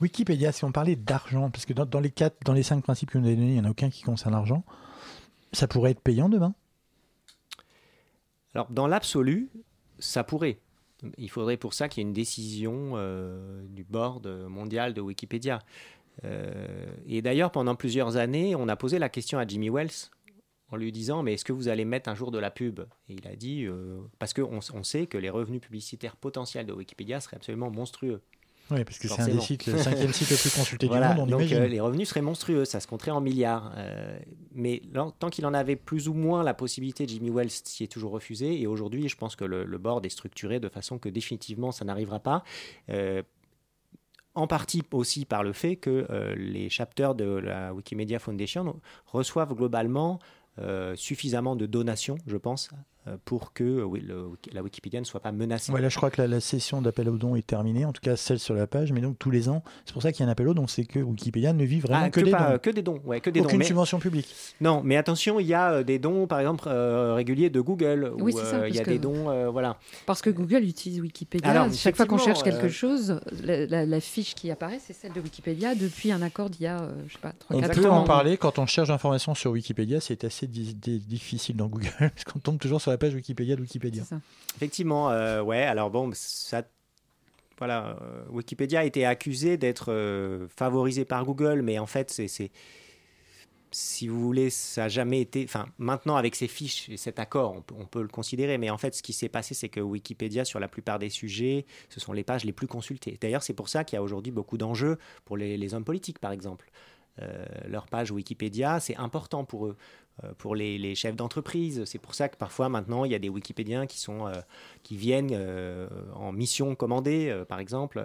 Wikipédia, si on parlait d'argent, parce que dans, les quatre, dans les cinq principes que vous avez donnés, il n'y en a aucun qui concerne l'argent, ça pourrait être payant demain? Alors, dans l'absolu, ça pourrait. Il faudrait pour ça qu'il y ait une décision euh, du board mondial de Wikipédia. Euh, et d'ailleurs, pendant plusieurs années, on a posé la question à Jimmy Wells en lui disant Mais est-ce que vous allez mettre un jour de la pub? Et il a dit euh, Parce qu'on on sait que les revenus publicitaires potentiels de Wikipédia seraient absolument monstrueux. Oui, parce que c'est un des sites, le cinquième site le plus consulté [LAUGHS] Voilà, du monde, on donc imagine. euh, les revenus seraient monstrueux, ça se compterait en milliards. Euh, mais tant qu'il en avait plus ou moins la possibilité, Jimmy Wells s'y est toujours refusé. Et aujourd'hui, je pense que le, le board est structuré de façon que définitivement, ça n'arrivera pas. Euh, en partie aussi par le fait que les chapters de la Wikimedia Foundation reçoivent globalement suffisamment de donations, je pense, pour que euh, oui, le- la Wikipédia ne soit pas menacée. Ouais, là, je crois que la, la session d'appel aux dons est terminée, en tout cas celle sur la page, mais donc tous les ans, c'est pour ça qu'il y a un appel aux dons, c'est que Wikipédia ne vit vraiment Ah, que, que, des pas- dons. que des dons, ouais, que des dons. Aucune mais- subvention publique. Non, mais attention, il y a euh, des dons, par exemple, euh, réguliers de Google. Oui, ou, c'est ça, euh, Il y a des dons, euh, voilà. Parce que Google utilise Wikipédia. Alors, Chaque fois qu'on cherche quelque euh, chose, la, la- la fiche qui apparaît, c'est celle de Wikipédia depuis un accord d'il y a, euh, je sais pas, 3 On 4 peut ans. en parler quand on cherche d'informations sur Wikipédia, c'est assez di- di- difficile dans Google, [LAUGHS] parce qu'on tombe toujours sur la page Wikipédia de Wikipédia. Effectivement, euh, ouais. Alors bon, ça, voilà, euh, Wikipédia a été accusé d'être euh, favorisé par Google, mais en fait, c'est, c'est- si vous voulez, ça n'a jamais été. Enfin, maintenant avec ces fiches et cet accord, on peut, on peut le considérer, mais en fait, ce qui s'est passé, c'est que Wikipédia, sur la plupart des sujets, ce sont les pages les plus consultées. D'ailleurs, c'est pour ça qu'il y a aujourd'hui beaucoup d'enjeux pour les, les hommes politiques, par exemple. Euh, leur page Wikipédia, c'est important pour eux, euh, pour les, les chefs d'entreprise. C'est pour ça que parfois maintenant il y a des Wikipédiens qui sont euh, qui viennent euh, en mission commandée, euh, par exemple.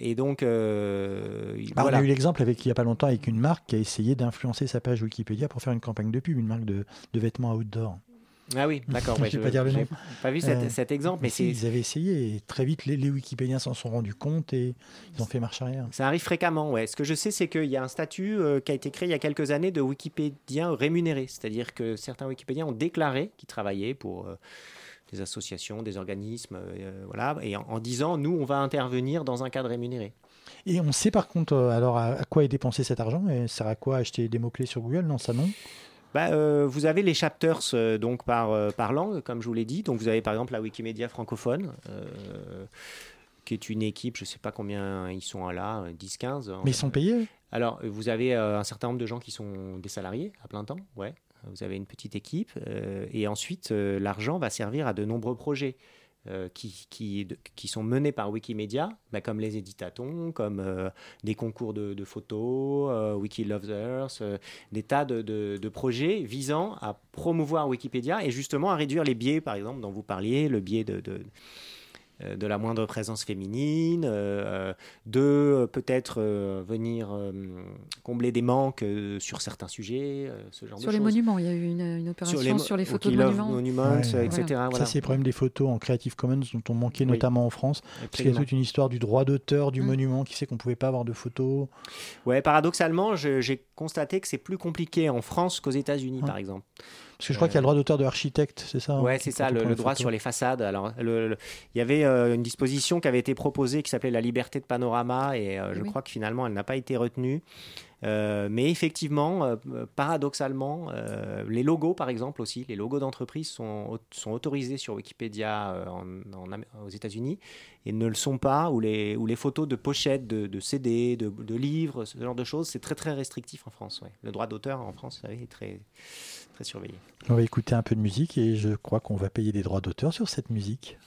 et donc Bah, voilà. On a eu l'exemple avec, il n'y a pas longtemps avec une marque qui a essayé d'influencer sa page Wikipédia pour faire une campagne de pub, une marque de, de vêtements outdoor. Ah oui, d'accord. [LAUGHS] ouais, Je vais je pas dire le j'ai nom. Pas vu cet, Euh, cet exemple, mais si, ils avaient essayé et très vite les, les Wikipédiens s'en sont rendus compte et ils ont fait marche arrière. Ça arrive fréquemment, ouais. Ce que je sais, c'est qu'il y a un statut euh, qui a été créé il y a quelques années de Wikipédiens rémunérés. C'est-à-dire que certains Wikipédiens ont déclaré qu'ils travaillaient pour euh, des associations, des organismes, voilà, et en, en disant, nous, on va intervenir dans un cadre rémunéré. Et on sait par contre alors à, à quoi est dépensé cet argent et sert à quoi acheter des mots-clés sur Google? Non, ça non. Bah, euh, vous avez les chapters euh, donc par, euh, par langue, comme je vous l'ai dit. Donc vous avez par exemple la Wikimedia francophone, qui est une équipe, je ne sais pas combien ils sont là, 10-15. Mais ils sont payés Alors, vous avez un certain nombre de gens qui sont des salariés à plein temps, ouais. Vous avez une petite équipe, et ensuite, l'argent va servir à de nombreux projets euh, qui, qui, qui sont menés par Wikimedia, bah, comme les éditatons, comme euh, des concours de, de photos, euh, Wiki Loves Earth, euh, des tas de, de- de projets visant à promouvoir Wikipédia et justement à réduire les biais, par exemple, dont vous parliez, le biais de, de, euh, de la moindre présence féminine, euh, de euh, peut-être euh, venir euh, combler des manques euh, sur certains sujets, euh, ce genre Sur de les choses. monuments, il y a eu une, une opération sur les, mo- photos de monuments. Monuments, Ouais, etc. Voilà. voilà. Ça, c'est le problème des photos en Creative Commons dont on manquait Oui. notamment en France. Parce qu'il y a toute une histoire du droit d'auteur du Mm. monument qui fait qu'on ne pouvait pas avoir de photos? Ouais, paradoxalement, j'ai constaté que c'est plus compliqué en France qu'aux États-Unis, Ah. par exemple. Parce que je crois qu'il y a le droit d'auteur de architecte, c'est ça hein, Ouais, c'est ça, le, droit photo. sur les façades. Alors, le- le- il y avait euh, une disposition qui avait été proposée qui s'appelait la liberté de panorama et euh, je Oui. crois que finalement elle n'a pas été retenue. Euh, mais effectivement, euh, paradoxalement, euh, les logos, par exemple aussi, les logos d'entreprise sont, au- sont autorisés sur Wikipédia en, en Am- aux États-Unis et ne le sont pas, ou les, ou les photos de pochettes de, de CD, de, de livres, ce genre de choses, c'est très très restrictif en France. ouais. Le droit d'auteur en France vous savez, est très, surveillé. On va écouter un peu de musique et je crois qu'on va payer des droits d'auteur sur cette musique.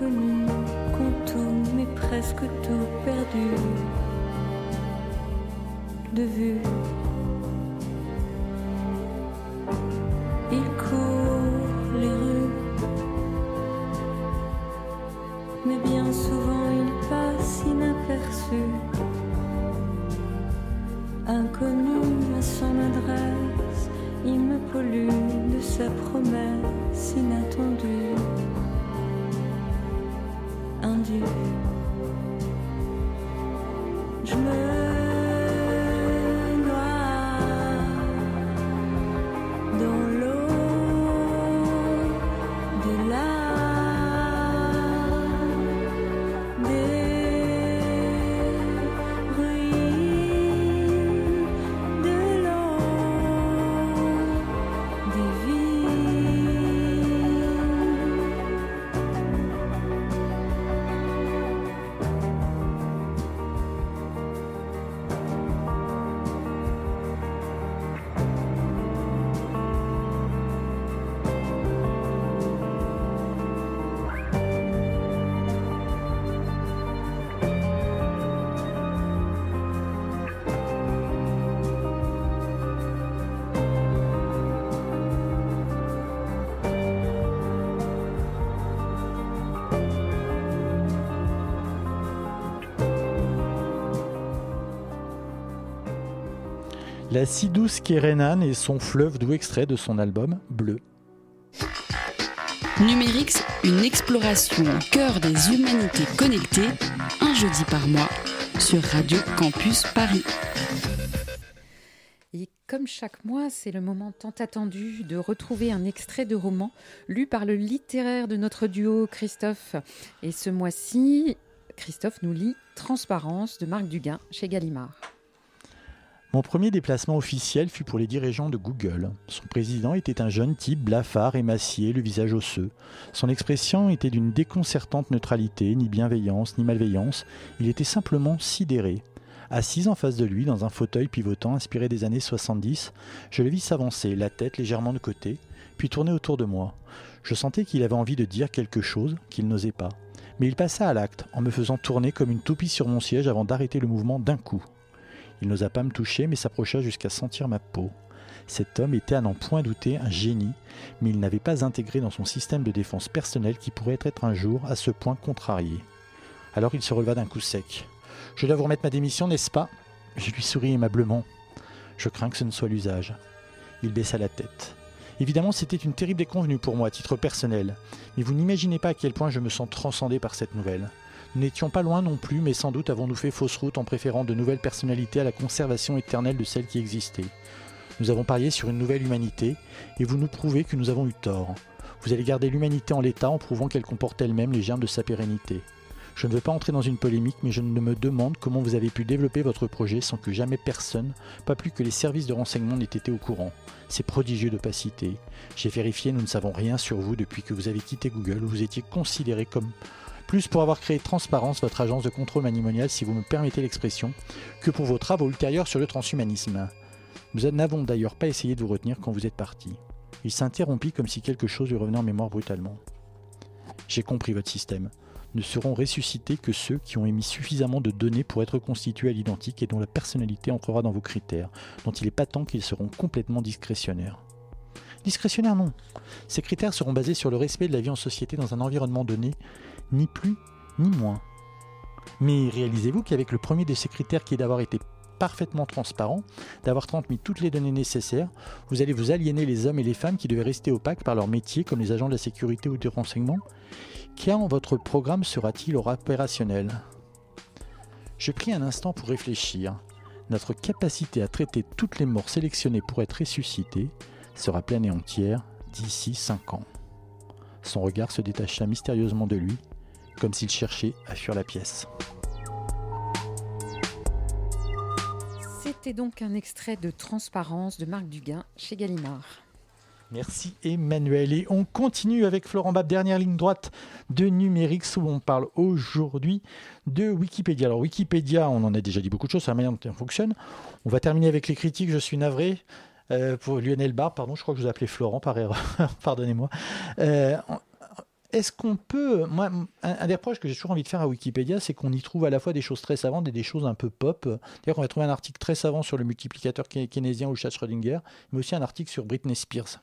Aux inconnus, qu'ont tout, mais presque tout La si douce Kerenan et son fleuve d'où extrait de son album Bleu. Numérix, une exploration au cœur des humanités connectées, un jeudi par mois, sur Radio Campus Paris. Et comme chaque mois, c'est le moment tant attendu de retrouver un extrait de roman lu par le littéraire de notre duo Christophe. Et ce mois-ci, Christophe nous lit Transparence de Marc Duguin chez Gallimard. Mon premier déplacement officiel fut pour les dirigeants de Google. Son président était un jeune type blafard, émacié, le visage osseux. Son expression était d'une déconcertante neutralité, ni bienveillance, ni malveillance. Il était simplement sidéré. Assis en face de lui, dans un fauteuil pivotant inspiré des années 70, je le vis s'avancer, la tête légèrement de côté, puis tourner autour de moi. Je sentais qu'il avait envie de dire quelque chose qu'il n'osait pas. Mais il passa à l'acte, en me faisant tourner comme une toupie sur mon siège avant d'arrêter le mouvement d'un coup. Il n'osa pas me toucher, mais s'approcha jusqu'à sentir ma peau. Cet homme était à n'en point douter un génie, mais il n'avait pas intégré dans son système de défense personnelle qui pourrait être un jour à ce point contrarié. Alors il se releva d'un coup sec. Je dois vous remettre ma démission, n'est-ce pas? Je lui souris aimablement. Je crains que ce ne soit l'usage. Il baissa la tête. Évidemment, c'était une terrible déconvenue pour moi à titre personnel, mais vous n'imaginez pas à quel point je me sens transcendé par cette nouvelle. Nous n'étions pas loin non plus, mais sans doute avons-nous fait fausse route en préférant de nouvelles personnalités à la conservation éternelle de celles qui existaient. Nous avons parié sur une nouvelle humanité, et vous nous prouvez que nous avons eu tort. Vous allez garder l'humanité en l'état en prouvant qu'elle comporte elle-même les germes de sa pérennité. Je ne veux pas entrer dans une polémique, mais je me demande comment vous avez pu développer votre projet sans que jamais personne, pas plus que les services de renseignement, n'ait été au courant. C'est prodigieux d'opacité. J'ai vérifié, nous ne savons rien sur vous depuis que vous avez quitté Google, où vous étiez considéré comme plus pour avoir créé Transparence, votre agence de contrôle matrimonial, si vous me permettez l'expression, que pour vos travaux ultérieurs sur le transhumanisme. Nous n'avons d'ailleurs pas essayé de vous retenir quand vous êtes parti. Il s'interrompit comme si quelque chose lui revenait en mémoire brutalement. J'ai compris votre système. Ne seront ressuscités que ceux qui ont émis suffisamment de données pour être constitués à l'identique et dont la personnalité entrera dans vos critères, dont il est patent qu'ils seront complètement discrétionnaires. Discrétionnaires non. Ces critères seront basés sur le respect de la vie en société dans un environnement donné, ni plus ni moins. Mais réalisez-vous qu'avec le premier de ces critères qui est d'avoir été parfaitement transparent, d'avoir transmis toutes les données nécessaires, vous allez vous aliéner les hommes et les femmes qui devaient rester opaques par leur métier, comme les agents de la sécurité ou du renseignement? Quand votre programme sera-t-il opérationnel? Je pris un instant pour réfléchir. Notre capacité à traiter toutes les morts sélectionnées pour être ressuscitées sera pleine et entière d'ici 5 ans. Son regard se détacha mystérieusement de lui, comme s'il cherchait à fuir la pièce. C'était donc un extrait de Transparence de Marc Duguin chez Gallimard. Merci Emmanuel. Et on continue avec Florent Bab, dernière ligne droite de numérique où on parle aujourd'hui de Wikipédia. Alors Wikipédia, on en a déjà dit beaucoup de choses, c'est la manière dont elle fonctionne. On va terminer avec les critiques, je suis navré. Euh, pour Lionel Barbe, pardon, je crois que je vous ai appelé Florent par erreur, [LAUGHS] pardonnez-moi. Euh, est-ce qu'on peut. Moi, un, des reproches que j'ai toujours envie de faire à Wikipédia, c'est qu'on y trouve à la fois des choses très savantes et des choses un peu pop. D'ailleurs, on va trouver un article très savant sur le multiplicateur keynésien ou le chat Schrödinger, mais aussi un article sur Britney Spears.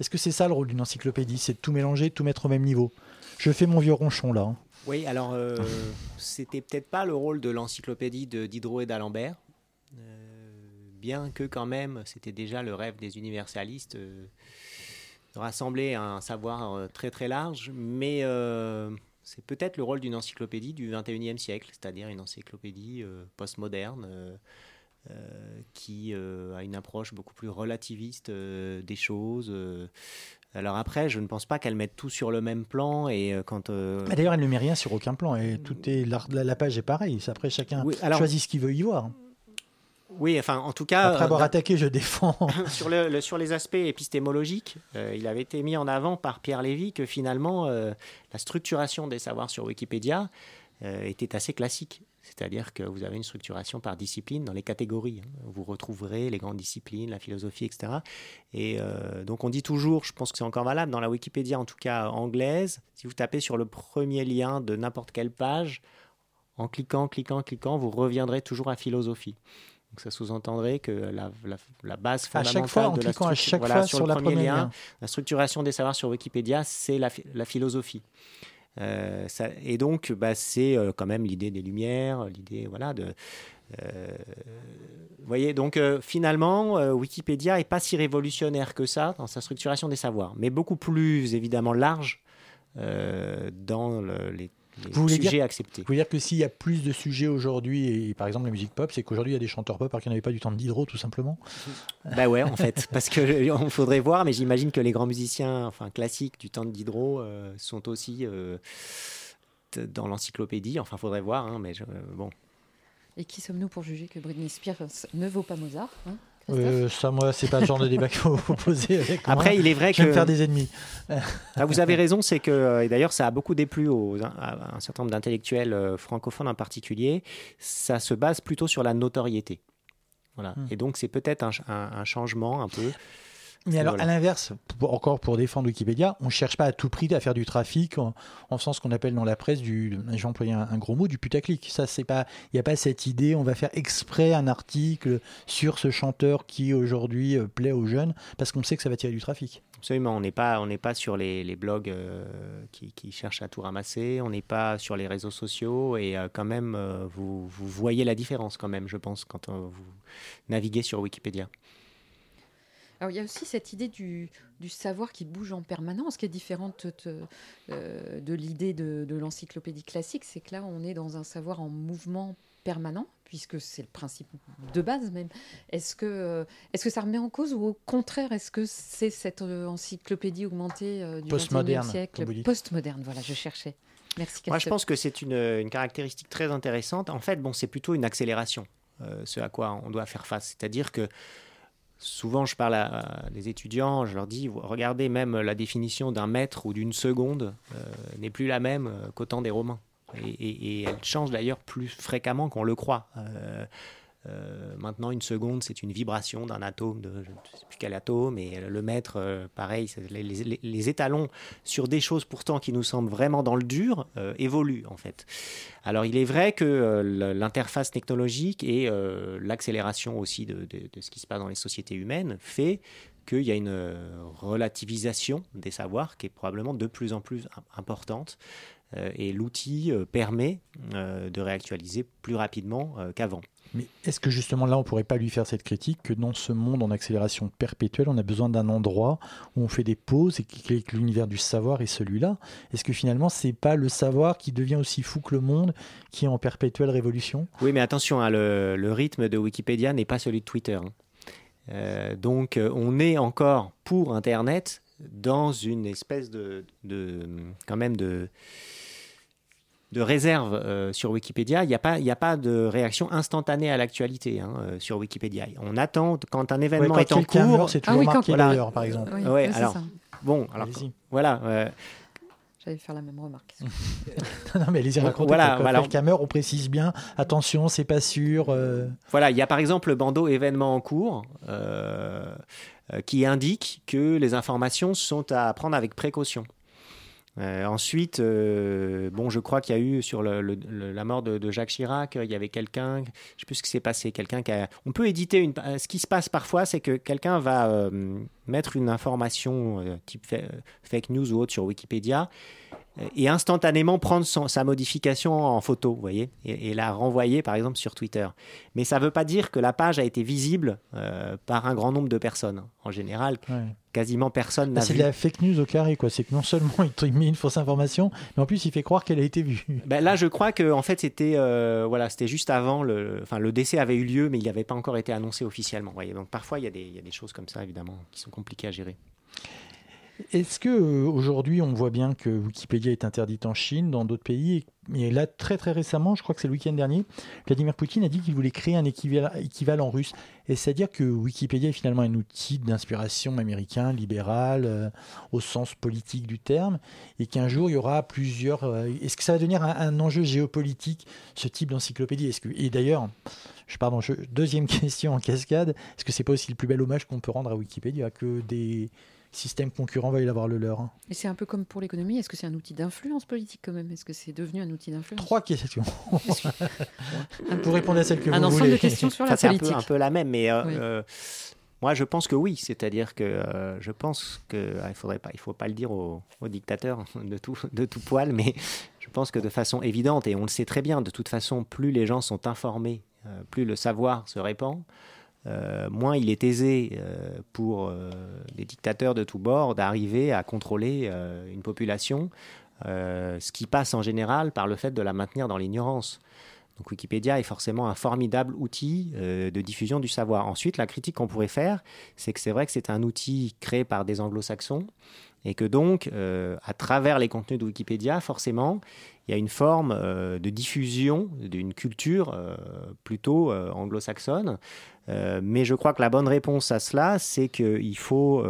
Est-ce que c'est ça le rôle d'une encyclopédie? C'est de tout mélanger, de tout mettre au même niveau Je fais mon vieux ronchon là. hein. Oui, alors euh, [LAUGHS] c'était peut-être pas le rôle de l'encyclopédie de Diderot et d'Alembert, euh, bien que quand même c'était déjà le rêve des universalistes euh, rassembler un savoir euh, très très large, mais euh, c'est peut-être le rôle d'une encyclopédie du 21e siècle, c'est-à-dire une encyclopédie euh, postmoderne. euh, qui euh, a une approche beaucoup plus relativiste euh, des choses. Alors après, je ne pense pas qu'elle mette tout sur le même plan et quand D'ailleurs, elle ne met rien sur aucun plan. Et tout est, la, page est pareille. Après, chacun Oui, alors- choisit ce qu'il veut y voir. Oui, enfin en tout cas Après avoir euh, attaqué, je défends. [LAUGHS] sur, le, le- sur les aspects épistémologiques, euh, il avait été mis en avant par Pierre Lévy que finalement euh, la structuration des savoirs sur Wikipédia était assez classique. C'est-à-dire que vous avez une structuration par discipline dans les catégories. hein. Vous retrouverez les grandes disciplines, la philosophie, etc. Et euh, donc on dit toujours, je pense que c'est encore valable, dans la Wikipédia en tout cas anglaise, si vous tapez sur le premier lien de n'importe quelle page, en cliquant, cliquant, cliquant, vous reviendrez toujours à philosophie. Donc ça sous-entendrait que la, la- la base À fondamentale chaque fois, en de la cliquant à structure- chaque voilà, fois sur, sur le la premier première lien, lien. la structuration des savoirs sur Wikipédia, c'est la, phi- la philosophie. Euh, ça- et donc, bah, c'est euh, quand même l'idée des Lumières, l'idée, voilà, de. euh, vous voyez, donc euh, finalement, euh, Wikipédia est pas si révolutionnaire que ça dans sa structuration des savoirs, mais beaucoup plus évidemment large euh, dans le- les, les Vous voulez sujets dire- acceptés. Vous voulez dire que s'il y a plus de sujets aujourd'hui, et par exemple la musique pop, c'est qu'aujourd'hui il y a des chanteurs pop alors qu'il n'y avait pas du temps de Diderot tout simplement [LAUGHS] Bah ouais, en fait, parce que [LAUGHS] on faudrait voir, mais j'imagine que les grands musiciens, enfin classiques du temps de Diderot, euh, sont aussi euh, dans l'encyclopédie. Enfin, faudrait voir, hein, mais je- euh, bon. Et qui sommes-nous pour juger que Britney Spears ne vaut pas Mozart hein, Euh, Ça, moi, c'est pas le genre de débat qu'il faut faut poser avec moi. Après, il est vrai Je vais me que- faire des ennemis. Ah, vous avez raison, c'est que, euh, et d'ailleurs, ça a beaucoup déplu aux, à un certain nombre d'intellectuels euh, francophones en particulier. Ça se base plutôt sur la notoriété. Voilà. Hmm. Et donc, c'est peut-être un, ch- un- un changement un peu. Mais alors, Voilà. à l'inverse, encore pour défendre Wikipédia, on ne cherche pas à tout prix à faire du trafic en, en faisant ce qu'on appelle dans la presse du, j'ai employé un, un gros mot, du putaclic. Ça, c'est pas, il n'y a pas cette idée, on va faire exprès un article sur ce chanteur qui aujourd'hui euh, plaît aux jeunes parce qu'on sait que ça va tirer du trafic. Absolument, on n'est pas, on n'est pas sur les, les blogs euh, qui, qui cherchent à tout ramasser, on n'est pas sur les réseaux sociaux et euh, quand même, euh, vous, vous voyez la différence quand même, je pense, quand vous naviguez sur Wikipédia. Alors, il y a aussi cette idée du, du savoir qui bouge en permanence, qui est différente de, euh, de l'idée de, de l'encyclopédie classique. C'est que là, on est dans un savoir en mouvement permanent, puisque c'est le principe de base même. Est-ce que, euh, est-ce que ça remet en cause ou au contraire, est-ce que c'est cette euh, encyclopédie augmentée du Postmoderne, 21e siècle. Postmoderne, voilà, je cherchais. Merci. Moi, je pense que c'est une, une caractéristique très intéressante. En fait, bon, c'est plutôt une accélération, euh, ce à quoi on doit faire face. C'est-à-dire que souvent, je parle à, des étudiants, je leur dis, regardez, même la définition d'un mètre ou d'une seconde euh, n'est plus la même euh, qu'au temps des Romains. Et elle change d'ailleurs plus fréquemment qu'on le croit. Euh, euh, maintenant, une seconde, c'est une vibration d'un atome, de, je ne sais plus quel atome, et le mètre, euh, pareil, les, étalons sur des choses pourtant qui nous semblent vraiment dans le dur euh, évoluent en fait. Alors il est vrai que euh, l'interface technologique et l'accélération aussi de, ce qui se passe dans les sociétés humaines fait qu'il y a une relativisation des savoirs qui est probablement de plus en plus im- importante. Et l'outil permet de réactualiser plus rapidement qu'avant. Mais est-ce que justement là, on pourrait pas lui faire cette critique que dans ce monde en accélération perpétuelle, on a besoin d'un endroit où on fait des pauses et que l'univers du savoir est celui-là? Est-ce que finalement, c'est pas le savoir qui devient aussi fou que le monde, qui est en perpétuelle révolution? Oui, mais attention, hein, le, rythme de Wikipédia n'est pas celui de Twitter. hein. Euh, donc, euh, on est encore pour Internet dans une espèce de quand même de de réserve euh, sur Wikipédia. Il n'y a, pas- il y a pas de réaction instantanée à l'actualité hein, euh, sur Wikipédia. On attend quand un événement Ouais, est quand en cours. meurt, c'est toujours oui, quand- marqué Voilà. d'ailleurs, par exemple. Oui, Ouais, alors, ça. Bon, alors voilà. euh, J'allais faire la même remarque. [LAUGHS] non, mais allez-y, racontez. Voilà, quand voilà. quelqu'un meurt, on précise bien. Attention, c'est pas sûr. euh, Voilà, il y a par exemple le bandeau événement en cours qui indique que les informations sont à prendre avec précaution. Euh, ensuite, euh, bon, je crois qu'il y a eu sur la mort de, Jacques Chirac, il y avait quelqu'un, je sais plus ce qui s'est passé, quelqu'un qui a... On peut éditer une... euh, Ce qui se passe parfois, c'est que quelqu'un va euh, mettre une information euh, type fa- fake news ou autre sur Wikipédia euh, et instantanément prendre son- sa modification en photo, vous voyez, et, et la renvoyer par exemple sur Twitter. Mais ça ne veut pas dire que la page a été visible euh, par un grand nombre de personnes. En général, ouais. quasiment personne Bah, n'a c'est vu. de la fake news au carré, quoi. C'est que non seulement [LAUGHS] il met une fausse information, mais en plus il fait croire qu'elle a été vue. Ben là, je crois que en fait, c'était euh, voilà, c'était juste avant le, enfin, le décès avait eu lieu, mais il n'avait pas encore été annoncé officiellement. vous voyez. Donc parfois, il y, a des, il y a des choses comme ça, évidemment, qui sont compliquées à gérer. Est-ce que euh, aujourd'hui on voit bien que Wikipédia est interdite en Chine, dans d'autres pays, et, là très très récemment, je crois que c'est le week-end dernier, Vladimir Poutine a dit qu'il voulait créer un équivalent, russe. Et c'est-à-dire que Wikipédia est finalement un outil d'inspiration américain, libéral, euh, au sens politique du terme, et qu'un jour il y aura plusieurs. euh, Est-ce que ça va devenir un, enjeu géopolitique ce type d'encyclopédie? Que et d'ailleurs, je pardon, je- deuxième [LAUGHS] question en cascade, est-ce que c'est pas aussi le plus bel hommage qu'on peut rendre à Wikipédia que des systèmes concurrents veuillent avoir le leur hein Et c'est un peu comme pour l'économie. Est-ce que c'est un outil d'influence politique quand même? Est-ce que c'est devenu un outil d'influence? Trois questions. Vous [LAUGHS] répondez à celle que Un vous ensemble voulez. de questions sur Enfin, la c'est un peu, politique. un peu la même, mais euh, Oui. euh, moi, je pense que oui. C'est-à-dire que euh, je pense que ah, il faudrait pas, il faut pas le dire aux, aux dictateurs de tout, de tout poil, mais je pense que de façon évidente, et on le sait très bien, de toute façon, plus les gens sont informés, euh, plus le savoir se répand. Euh, moins il est aisé euh, pour euh, les dictateurs de tous bords d'arriver à contrôler euh, une population, ce qui passe en général par le fait de la maintenir dans l'ignorance. Donc Wikipédia est forcément un formidable outil euh, de diffusion du savoir. Ensuite, la critique qu'on pourrait faire, c'est que c'est vrai que c'est un outil créé par des anglo-saxons et que donc, euh, à travers les contenus de Wikipédia, forcément, il y a une forme euh, de diffusion d'une culture plutôt anglo-saxonne. Mais je crois que la bonne réponse à cela, c'est qu'il faut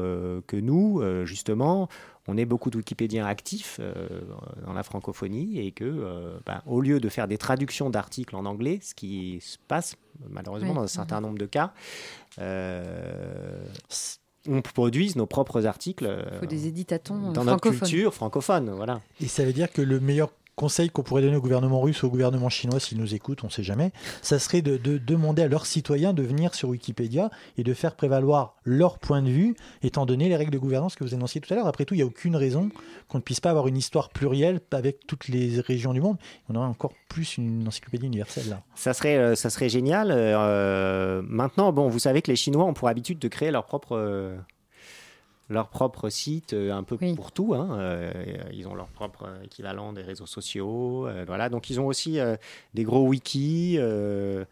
que nous, justement, on ait beaucoup de Wikipédiens actifs euh, dans la francophonie et que, euh, ben, au lieu de faire des traductions d'articles en anglais, ce qui se passe malheureusement Oui. dans un certain nombre de cas, euh, on produise nos propres articles euh, Il faut des éditatons dans notre francophones. culture francophone. Voilà. Et ça veut dire que le meilleur conseil qu'on pourrait donner au gouvernement russe ou au gouvernement chinois s'ils nous écoutent, on ne sait jamais, ça serait de, de demander à leurs citoyens de venir sur Wikipédia et de faire prévaloir leur point de vue, étant donné les règles de gouvernance que vous énonciez tout à l'heure. Après tout, il n'y a aucune raison qu'on ne puisse pas avoir une histoire plurielle avec toutes les régions du monde. On aurait encore plus une encyclopédie universelle là. Ça serait, euh, ça serait génial. Euh, maintenant, bon, vous savez que les Chinois ont pour habitude de créer leur propre, euh, leur propre site euh, un peu Oui. pour tout. hein. Euh, ils ont leur propre équivalent des réseaux sociaux. euh, voilà. Donc, ils ont aussi des gros wikis. euh,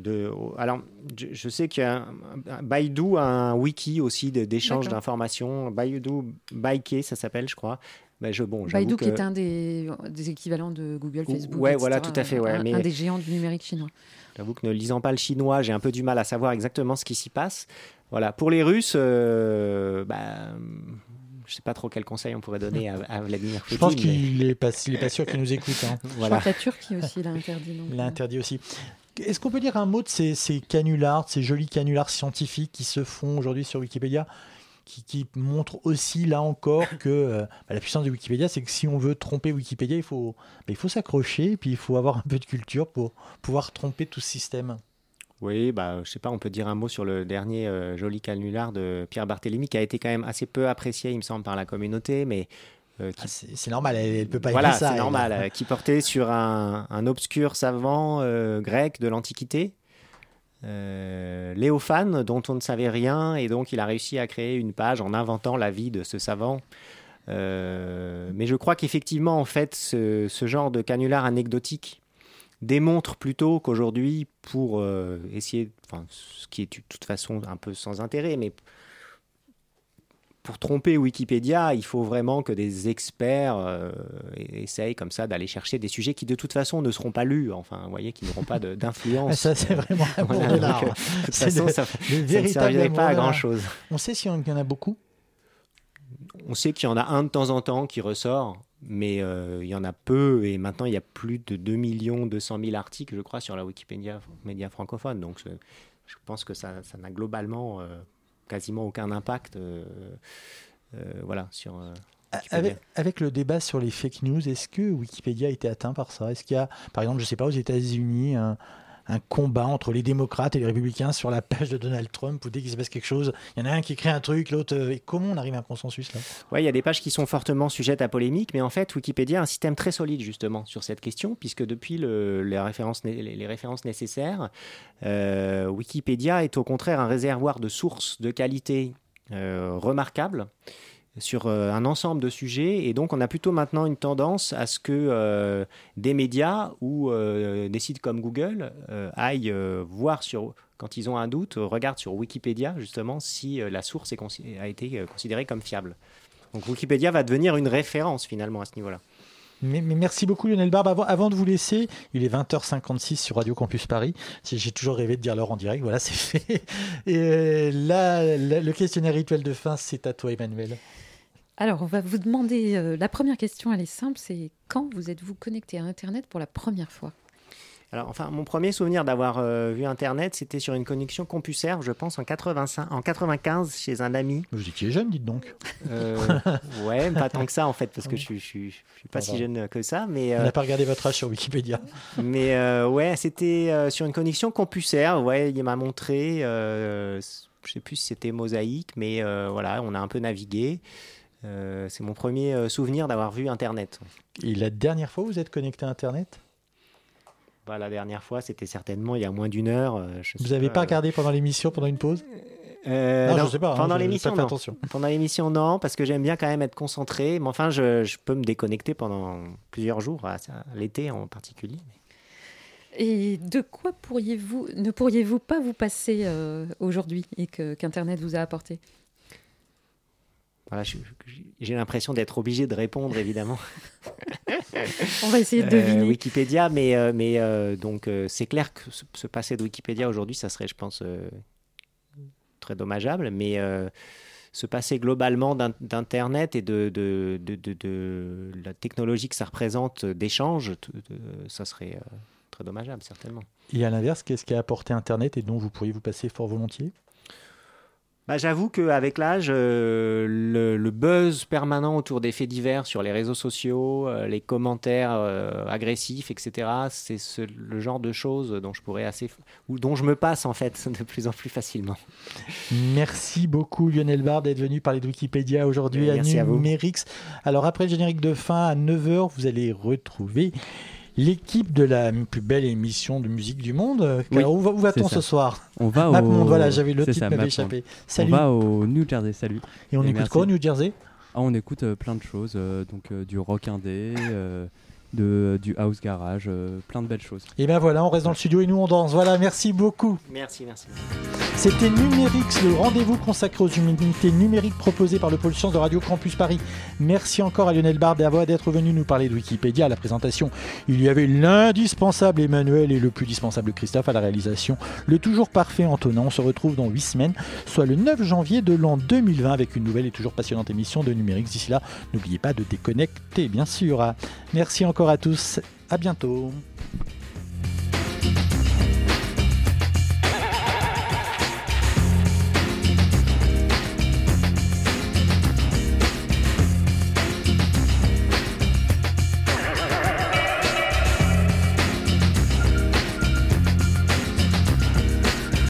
de, alors, je, je sais qu'il y a un, Baidu a un wiki aussi d'échange d'informations. Baidu, Baike, ça s'appelle, je crois. Je, bon, j'avoue Baidu, que- qui est un des, des équivalents de Google, Facebook. ouais, etc., voilà, tout à fait, ouais, un, mais- un des géants du numérique chinois. J'avoue que ne lisant pas le chinois, j'ai un peu du mal à savoir exactement ce qui s'y passe. Voilà. Pour les Russes, euh, bah, je sais pas trop quel conseil on pourrait donner à, à Vladimir Poutine. Je pense mais qu'il n'est pas, il est pas sûr qu'il nous écoute. hein. [LAUGHS] Je voilà. crois que la Turquie aussi l'a interdit. donc, Il l'a euh, interdit aussi. Est-ce qu'on peut dire un mot de ces, ces canulars, de ces jolis canulars scientifiques qui se font aujourd'hui sur Wikipédia, qui, qui montrent aussi, là encore, que euh, bah, la puissance de Wikipédia, c'est que si on veut tromper Wikipédia, il faut, bah, il faut s'accrocher, et puis il faut avoir un peu de culture pour pouvoir tromper tout ce système. Oui, bah, je sais pas, on peut dire un mot sur le dernier euh, joli canular de Pierre Barthélemy, qui a été quand même assez peu apprécié, il me semble, par la communauté, mais euh, qui Ah, c'est normal, elle ne peut pas voilà, c'est normal, qui portait sur un, un obscur savant euh, grec de l'Antiquité, euh, Léophane, dont on ne savait rien, et donc il a réussi à créer une page en inventant la vie de ce savant. Euh, mais je crois qu'effectivement, en fait, ce, genre de canular anecdotique démontre plutôt qu'aujourd'hui, pour euh, essayer, ce qui est de toute façon un peu sans intérêt, mais pour tromper Wikipédia, il faut vraiment que des experts euh, essayent comme ça d'aller chercher des sujets qui de toute façon ne seront pas lus, enfin, vous voyez, qui n'auront pas d'influence. [LAUGHS] ça, c'est vraiment Voilà, de l'art. donc, euh, de toute façon, ça, ne servirait pas à de l'art. grand chose. On sait s'il y en a beaucoup On sait qu'il y en a un de temps en temps qui ressort, mais euh, il y en a peu, et maintenant il y a plus de 2 200 000 articles, je crois, sur la Wikipédia média francophone. Donc je, pense que ça ça n'a globalement euh, quasiment aucun impact euh, euh, voilà, sur. euh. Avec, avec le débat sur les fake news, est-ce que Wikipédia a été atteint par ça? Est-ce qu'il y a, par exemple, je ne sais pas, aux États-Unis, un, un combat entre les démocrates et les républicains sur la page de Donald Trump où dès qu'il se passe quelque chose, il y en a un qui écrit un truc, l'autre. euh, et comment on arrive à un consensus là? Ouais, il y a des pages qui sont fortement sujettes à polémique, mais en fait, Wikipédia a un système très solide justement sur cette question, puisque depuis le- les, références, nécessaires, euh, Wikipédia est au contraire un réservoir de sources de qualité euh, remarquable sur euh, un ensemble de sujets, et donc on a plutôt maintenant une tendance à ce que euh, des médias ou euh, des sites comme Google aillent voir sur quand ils ont un doute, regardent sur Wikipédia justement si la source a été considérée comme fiable. Donc Wikipédia va devenir une référence finalement à ce niveau-là. mais, merci beaucoup Lionel Barbe. Avant, de vous laisser, il est 20h56 sur Radio Campus Paris. J'ai toujours rêvé de dire l'heure en direct, voilà, [LAUGHS] c'est fait. Et là, le questionnaire rituel de fin, c'est à toi Emmanuel. Alors, on va vous demander, euh, la première question, elle est simple, c'est quand vous êtes-vous connecté à Internet pour la première fois? Alors enfin, mon premier souvenir d'avoir euh, vu Internet, c'était sur une connexion CompuServe, je pense en 85, en 95 chez un ami. Vous étiez jeune, dites donc. Euh, [LAUGHS] ouais, pas tant que ça en fait, parce que je suis, je suis, je suis pas si jeune que ça, mais On euh, n'a pas regardé votre âge sur Wikipédia. [LAUGHS] Mais euh, ouais, c'était euh, sur une connexion CompuServe. Ouais, il m'a montré, euh, je sais plus si c'était mosaïque, mais euh, voilà, on a un peu navigué. Euh, c'est mon premier euh, souvenir d'avoir vu Internet. Et la dernière fois, vous êtes connecté à Internet? Bah, la dernière fois, c'était certainement il y a moins d'une heure. euh, je Vous n'avez pas regardé pendant l'émission, pendant une pause? Euh, Non, je non, sais pas, hein, Pendant l'émission, non. attention. Pendant l'émission, non, parce que j'aime bien quand même être concentré. Mais enfin, je, je peux me déconnecter pendant plusieurs jours, à- à l'été en particulier. Et de quoi pourriez-vous, ne pourriez-vous pas vous passer euh, aujourd'hui et que, qu'Internet vous a apporté? Voilà, j'ai l'impression d'être obligé de répondre, évidemment. On va essayer de Euh, deviner. Wikipédia, mais, euh, mais euh, donc euh, c'est clair que se, se passer de Wikipédia aujourd'hui, ça serait, je pense, euh, très dommageable, mais euh, se passer globalement d'in- d'Internet et de, de, de, de- de la technologie que ça représente d'échange, ça serait euh, très dommageable, certainement. Et à l'inverse, qu'est-ce qui a apporté Internet et dont vous pourriez vous passer fort volontiers? Bah, J'avoue qu'avec l'âge, euh, le, le buzz permanent autour des faits divers sur les réseaux sociaux, euh, les commentaires euh, agressifs, etc., c'est ce- le genre de choses dont je pourrais assez, ou dont je me passe en fait [LAUGHS] de plus en plus facilement. Merci beaucoup Lionel Barre d'être venu parler de Wikipédia aujourd'hui à. Numérix. Alors après le générique de fin à 9h, vous allez retrouver l'équipe de la plus belle émission de musique du monde. Oui, Alors, où va- où va-t-on ce soir On va au... Monde, voilà, j'avais le titre m'avait échappé. Salut. On va au New Jersey, salut. Et on écoute merci. quoi au New Jersey? Ah, On écoute euh, plein de choses, euh, donc euh, du rock indé, euh, de, du house garage, euh, plein de belles choses. Et ben voilà, on reste dans le studio et nous on danse. Voilà, merci beaucoup. Merci, merci. C'était Numérix, le rendez-vous consacré aux humanités numériques proposé par le pôle sciences de Radio Campus Paris. Merci encore à Lionel Barbe d'avoir d'être venu nous parler de Wikipédia à la présentation. Il y avait l'indispensable Emmanuel et le plus dispensable Christophe à la réalisation. Le toujours parfait Antonin. On se retrouve dans 8 semaines, soit le 9 janvier de l'an 2020 avec une nouvelle et toujours passionnante émission de Numérix. D'ici là, n'oubliez pas de déconnecter, bien sûr. Merci à tous. À bientôt.